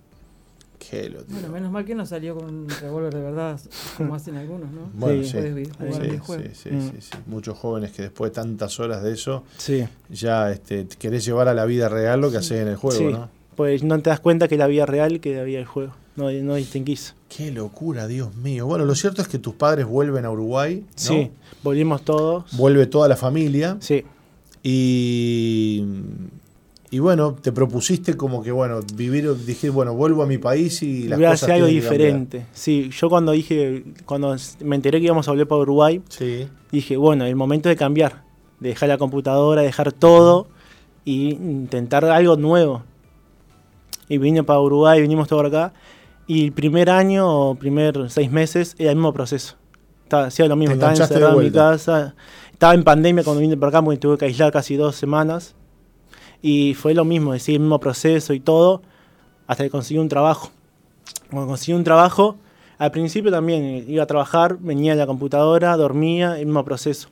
A: Qué lo-
B: Bueno, menos mal que no salió con un revólver de verdad, como hacen algunos, ¿no?
A: Bueno,
D: Sí.
A: sí.
B: Puedes vi- jugar
A: Sí,
B: videojuegos.
A: sí, sí,
D: Mm.
A: sí, sí. Muchos jóvenes que después de tantas horas de eso
D: Sí.
A: ya este, querés llevar a la vida real lo que haces en el juego,
D: sí.
A: ¿no?
D: Pues no te das cuenta que la vida real que la vida del juego. No, no distinguís.
A: Qué locura, Dios mío. Bueno, lo cierto es que tus padres vuelven a Uruguay, ¿no?
D: Sí, volvimos todos.
A: Vuelve toda la familia
D: Sí,
A: y, y bueno, te propusiste como que, bueno, vivir, dije, bueno, vuelvo a mi país y las
D: voy a hacer algo diferente. Sí, yo cuando dije, cuando me enteré que íbamos a volver para Uruguay,
A: Sí,
D: dije, bueno, el momento de cambiar, de dejar la computadora, dejar todo y intentar algo nuevo. Y vine para Uruguay, vinimos todos acá. Y el primer año o primer seis meses era el mismo proceso. Estaba, hacía lo mismo,
A: Te
D: estaba encerrado en mi casa. Estaba en pandemia cuando vine para acá porque tuve que aislar casi dos semanas. Y fue lo mismo, decir, el mismo proceso y todo, hasta que conseguí un trabajo. Cuando conseguí un trabajo, al principio también iba a trabajar, venía a la computadora, dormía, el mismo proceso.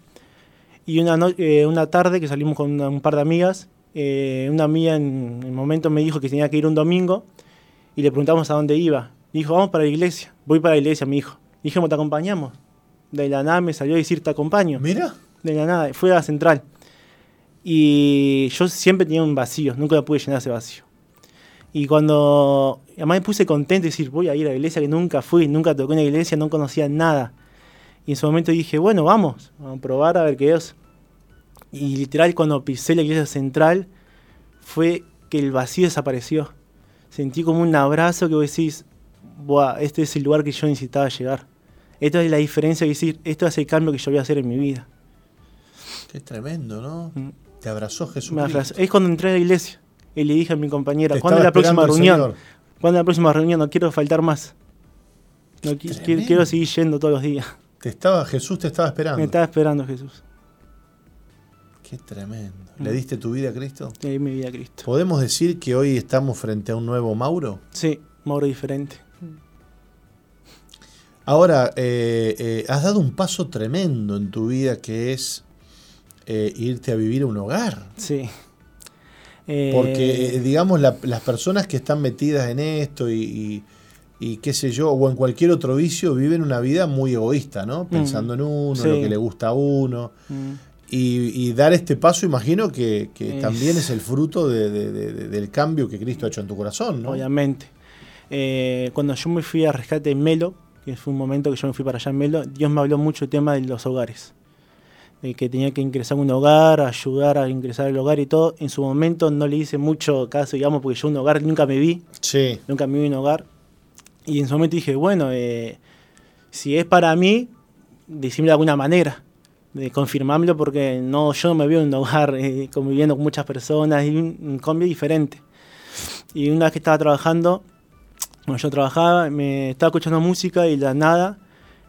D: Y una, no- eh, una tarde que salimos con una- un par de amigas, eh, una amiga en el momento me dijo que tenía que ir un domingo y le preguntamos a dónde iba. Dijo, vamos para la iglesia. Voy para la iglesia, mi hijo. Dijimos, te acompañamos. De la nada me salió a decir te acompaño.
A: Mira,
D: De la nada, fue a la central. Y yo siempre tenía un vacío, nunca pude llenar ese vacío. Y cuando, además me puse contento de decir, voy a ir a la iglesia que nunca fui, nunca toqué en la iglesia, no conocía nada. Y en ese momento dije, bueno, vamos, vamos a probar a ver qué es. Y literal, cuando pisé la iglesia central, fue que el vacío desapareció. Sentí como un abrazo que vos decís, Buah, este es el lugar que yo necesitaba llegar. Esta es la diferencia que decir, esto es el cambio que yo voy a hacer en mi vida.
A: qué tremendo, ¿no?
D: Mm.
A: Te abrazó Jesús.
D: Me abrazó. Es cuando entré a la iglesia y le dije a mi compañera, ¿cuándo es la próxima reunión? ¿Cuándo es la próxima reunión? No quiero faltar más. No, quiero, quiero seguir yendo todos los días.
A: Te estaba, Jesús te estaba esperando.
D: Me estaba esperando Jesús.
A: Qué tremendo.
D: Mm.
A: ¿Le diste tu vida a Cristo?
D: Y ahí mi vida a Cristo.
A: ¿Podemos decir que hoy estamos frente a un nuevo Mauro?
D: Sí, Mauro diferente.
A: Ahora, eh, eh, has dado un paso tremendo en tu vida que es eh, irte a vivir a un hogar.
D: Sí. Eh,
A: Porque, digamos, la- las personas que están metidas en esto y, y- y qué sé yo, o en cualquier otro vicio, viven una vida muy egoísta, ¿no? Pensando en uno, en lo
D: Sí.
A: que le gusta a uno.
D: mm,
A: Y, y dar este paso, imagino que, que
D: Es-
A: también es el fruto de- de- de- de- del cambio que Cristo ha hecho en tu corazón, ¿no?
D: Obviamente. Eh, cuando yo me fui a rescate en Melo, que fue un momento que yo me fui para allá en Melo, Dios me habló mucho del tema de los hogares. De que tenía que ingresar a un hogar, ayudar a ingresar al hogar y todo. En su momento no le hice mucho caso, digamos, porque yo un hogar nunca me vi,
A: Sí,
D: nunca me vi en un hogar. Y en su momento dije, bueno, eh, si es para mí, decímelo de alguna manera, de confirmármelo, porque no, yo no me veo en un hogar eh, conviviendo con muchas personas, y un, un cambio diferente. Y una vez que estaba trabajando, cuando yo trabajaba, me estaba escuchando música y la nada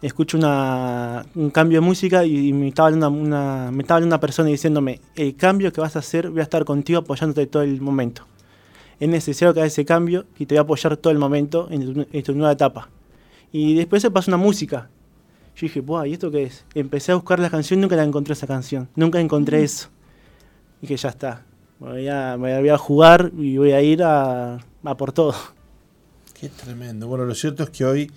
D: escucho una, un cambio de música y, y me, estaba hablando una, me estaba una persona diciéndome, el cambio que vas a hacer, voy a estar contigo apoyándote todo el momento. Es necesario que hagas ese cambio y te voy a apoyar todo el momento en tu, en tu nueva etapa. Y después se pasó una música. Yo dije, Buah, ¿y esto qué es? Empecé a buscar la canción, nunca la encontré esa canción. Nunca encontré eso. Y que ya está. Voy a, me voy a jugar y voy a ir a, a por todo.
A: qué tremendo. Bueno, lo cierto es que hoy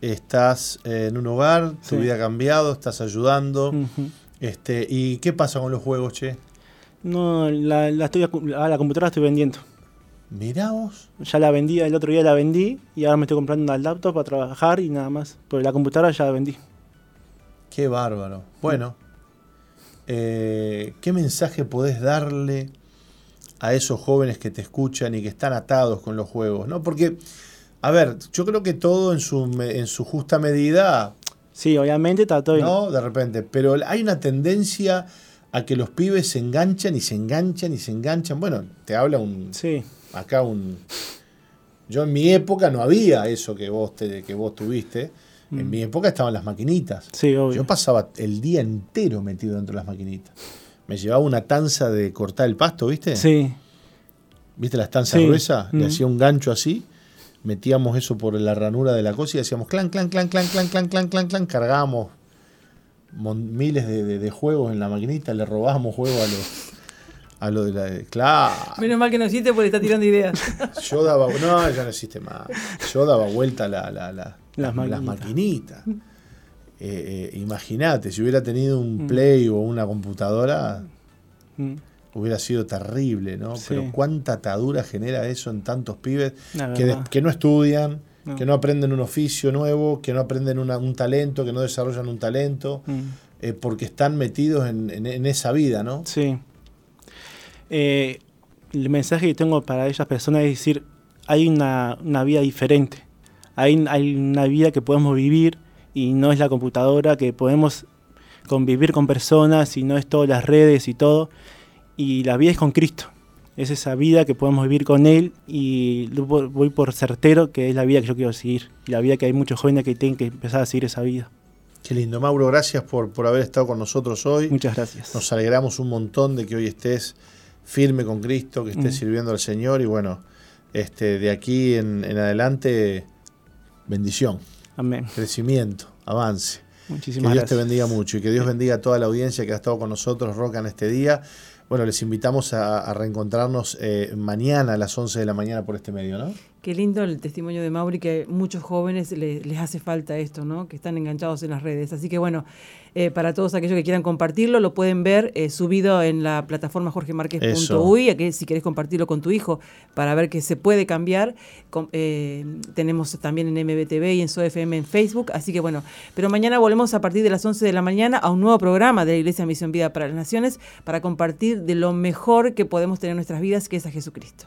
A: estás en un hogar, tu
D: Sí.
A: vida ha cambiado, estás ayudando. Este ¿Y qué pasa con los juegos, che?
D: No, la, la, estoy, a la computadora la estoy vendiendo.
A: Mirá vos.
D: Ya la vendí, el otro día la vendí y ahora me estoy comprando una laptop para trabajar y nada más. Pero la computadora ya la vendí.
A: Qué bárbaro. Bueno, eh, ¿qué mensaje podés darle a esos jóvenes que te escuchan y que están atados con los juegos? ¿no? Porque, a ver, yo creo que todo en su, en su justa medida,
D: Sí, obviamente está todo.
A: ¿no? De repente, pero hay una tendencia a que los pibes se enganchan y se enganchan y se enganchan. Bueno, te habla un,
D: Sí,
A: acá un... Yo en mi época no había eso que vos, te, que vos tuviste. En
D: Mm.
A: mi época estaban las maquinitas.
D: sí, obvio.
A: Yo pasaba el día entero metido dentro de las maquinitas. Me llevaba una tanza de cortar el pasto, ¿viste?
D: Sí,
A: ¿Viste las tanzas
D: Sí.
A: gruesas? Le
D: Mm.
A: hacía un gancho así, metíamos eso por la ranura de la cosa y hacíamos clan, clan, clan, clan, clan, clan, clan, clan, clan, cargábamos miles de, de- de juegos en la maquinita, le robábamos juegos a los a lo de la claro.
B: Menos mal que no existe porque está tirando ideas.
A: Yo daba, no, ya no existe más. Yo daba vuelta a la, la- la-
D: Las
A: las, las
D: maquinitas.
A: maquinitas. Eh, eh, Imagínate, si hubiera tenido un
D: Mm.
A: Play o una computadora,
D: Mm,
A: hubiera sido terrible, ¿no?
D: Sí.
A: Pero cuánta atadura genera eso en tantos pibes que, de-
D: verdad.
A: que no estudian,
D: No.
A: que no aprenden un oficio nuevo, que no aprenden una- un talento, que no desarrollan un talento,
D: Mm.
A: eh, porque están metidos en, en- en esa vida, ¿no?
D: Sí. El mensaje que tengo para esas personas es decir, hay una, una vida diferente. Hay, hay una vida que podemos vivir y no es la computadora, que podemos convivir con personas y no es todas las redes y todo. Y la vida es con Cristo. Es esa vida que podemos vivir con Él y voy voy por certero que es la vida que yo quiero seguir. Y la vida que hay muchos jóvenes que tienen que empezar a seguir esa vida.
A: Qué lindo, Mauro, gracias por, por haber estado con nosotros hoy.
D: Muchas gracias.
A: Nos alegramos un montón de que hoy estés firme con Cristo, que estés
D: Mm.
A: sirviendo al Señor y bueno, este, de aquí en, en adelante, bendición,
D: Amén.
A: crecimiento, avance. Que
D: Muchísimas
A: Dios
D: gracias.
A: te bendiga mucho y que Dios bendiga a toda la audiencia que ha estado con nosotros, Roca, en este día. Bueno, les invitamos a, a reencontrarnos eh, mañana a las 11 de la mañana por este medio, ¿no?
E: Qué lindo el testimonio de Mauri, que muchos jóvenes le- les hace falta esto, ¿no? Que están enganchados en las redes. Así que bueno, eh, para todos aquellos que quieran compartirlo, lo pueden ver eh, subido en la plataforma jorgemarquez.uy, que si querés compartirlo con tu hijo para ver que se puede cambiar. Com- eh, tenemos también en MBTV y en SOFM en Facebook. Así que bueno, pero mañana volvemos a partir de las 11 de la mañana a un nuevo programa de la Iglesia Misión Vida para las Naciones para compartir de lo mejor que podemos tener en nuestras vidas, que es a Jesucristo.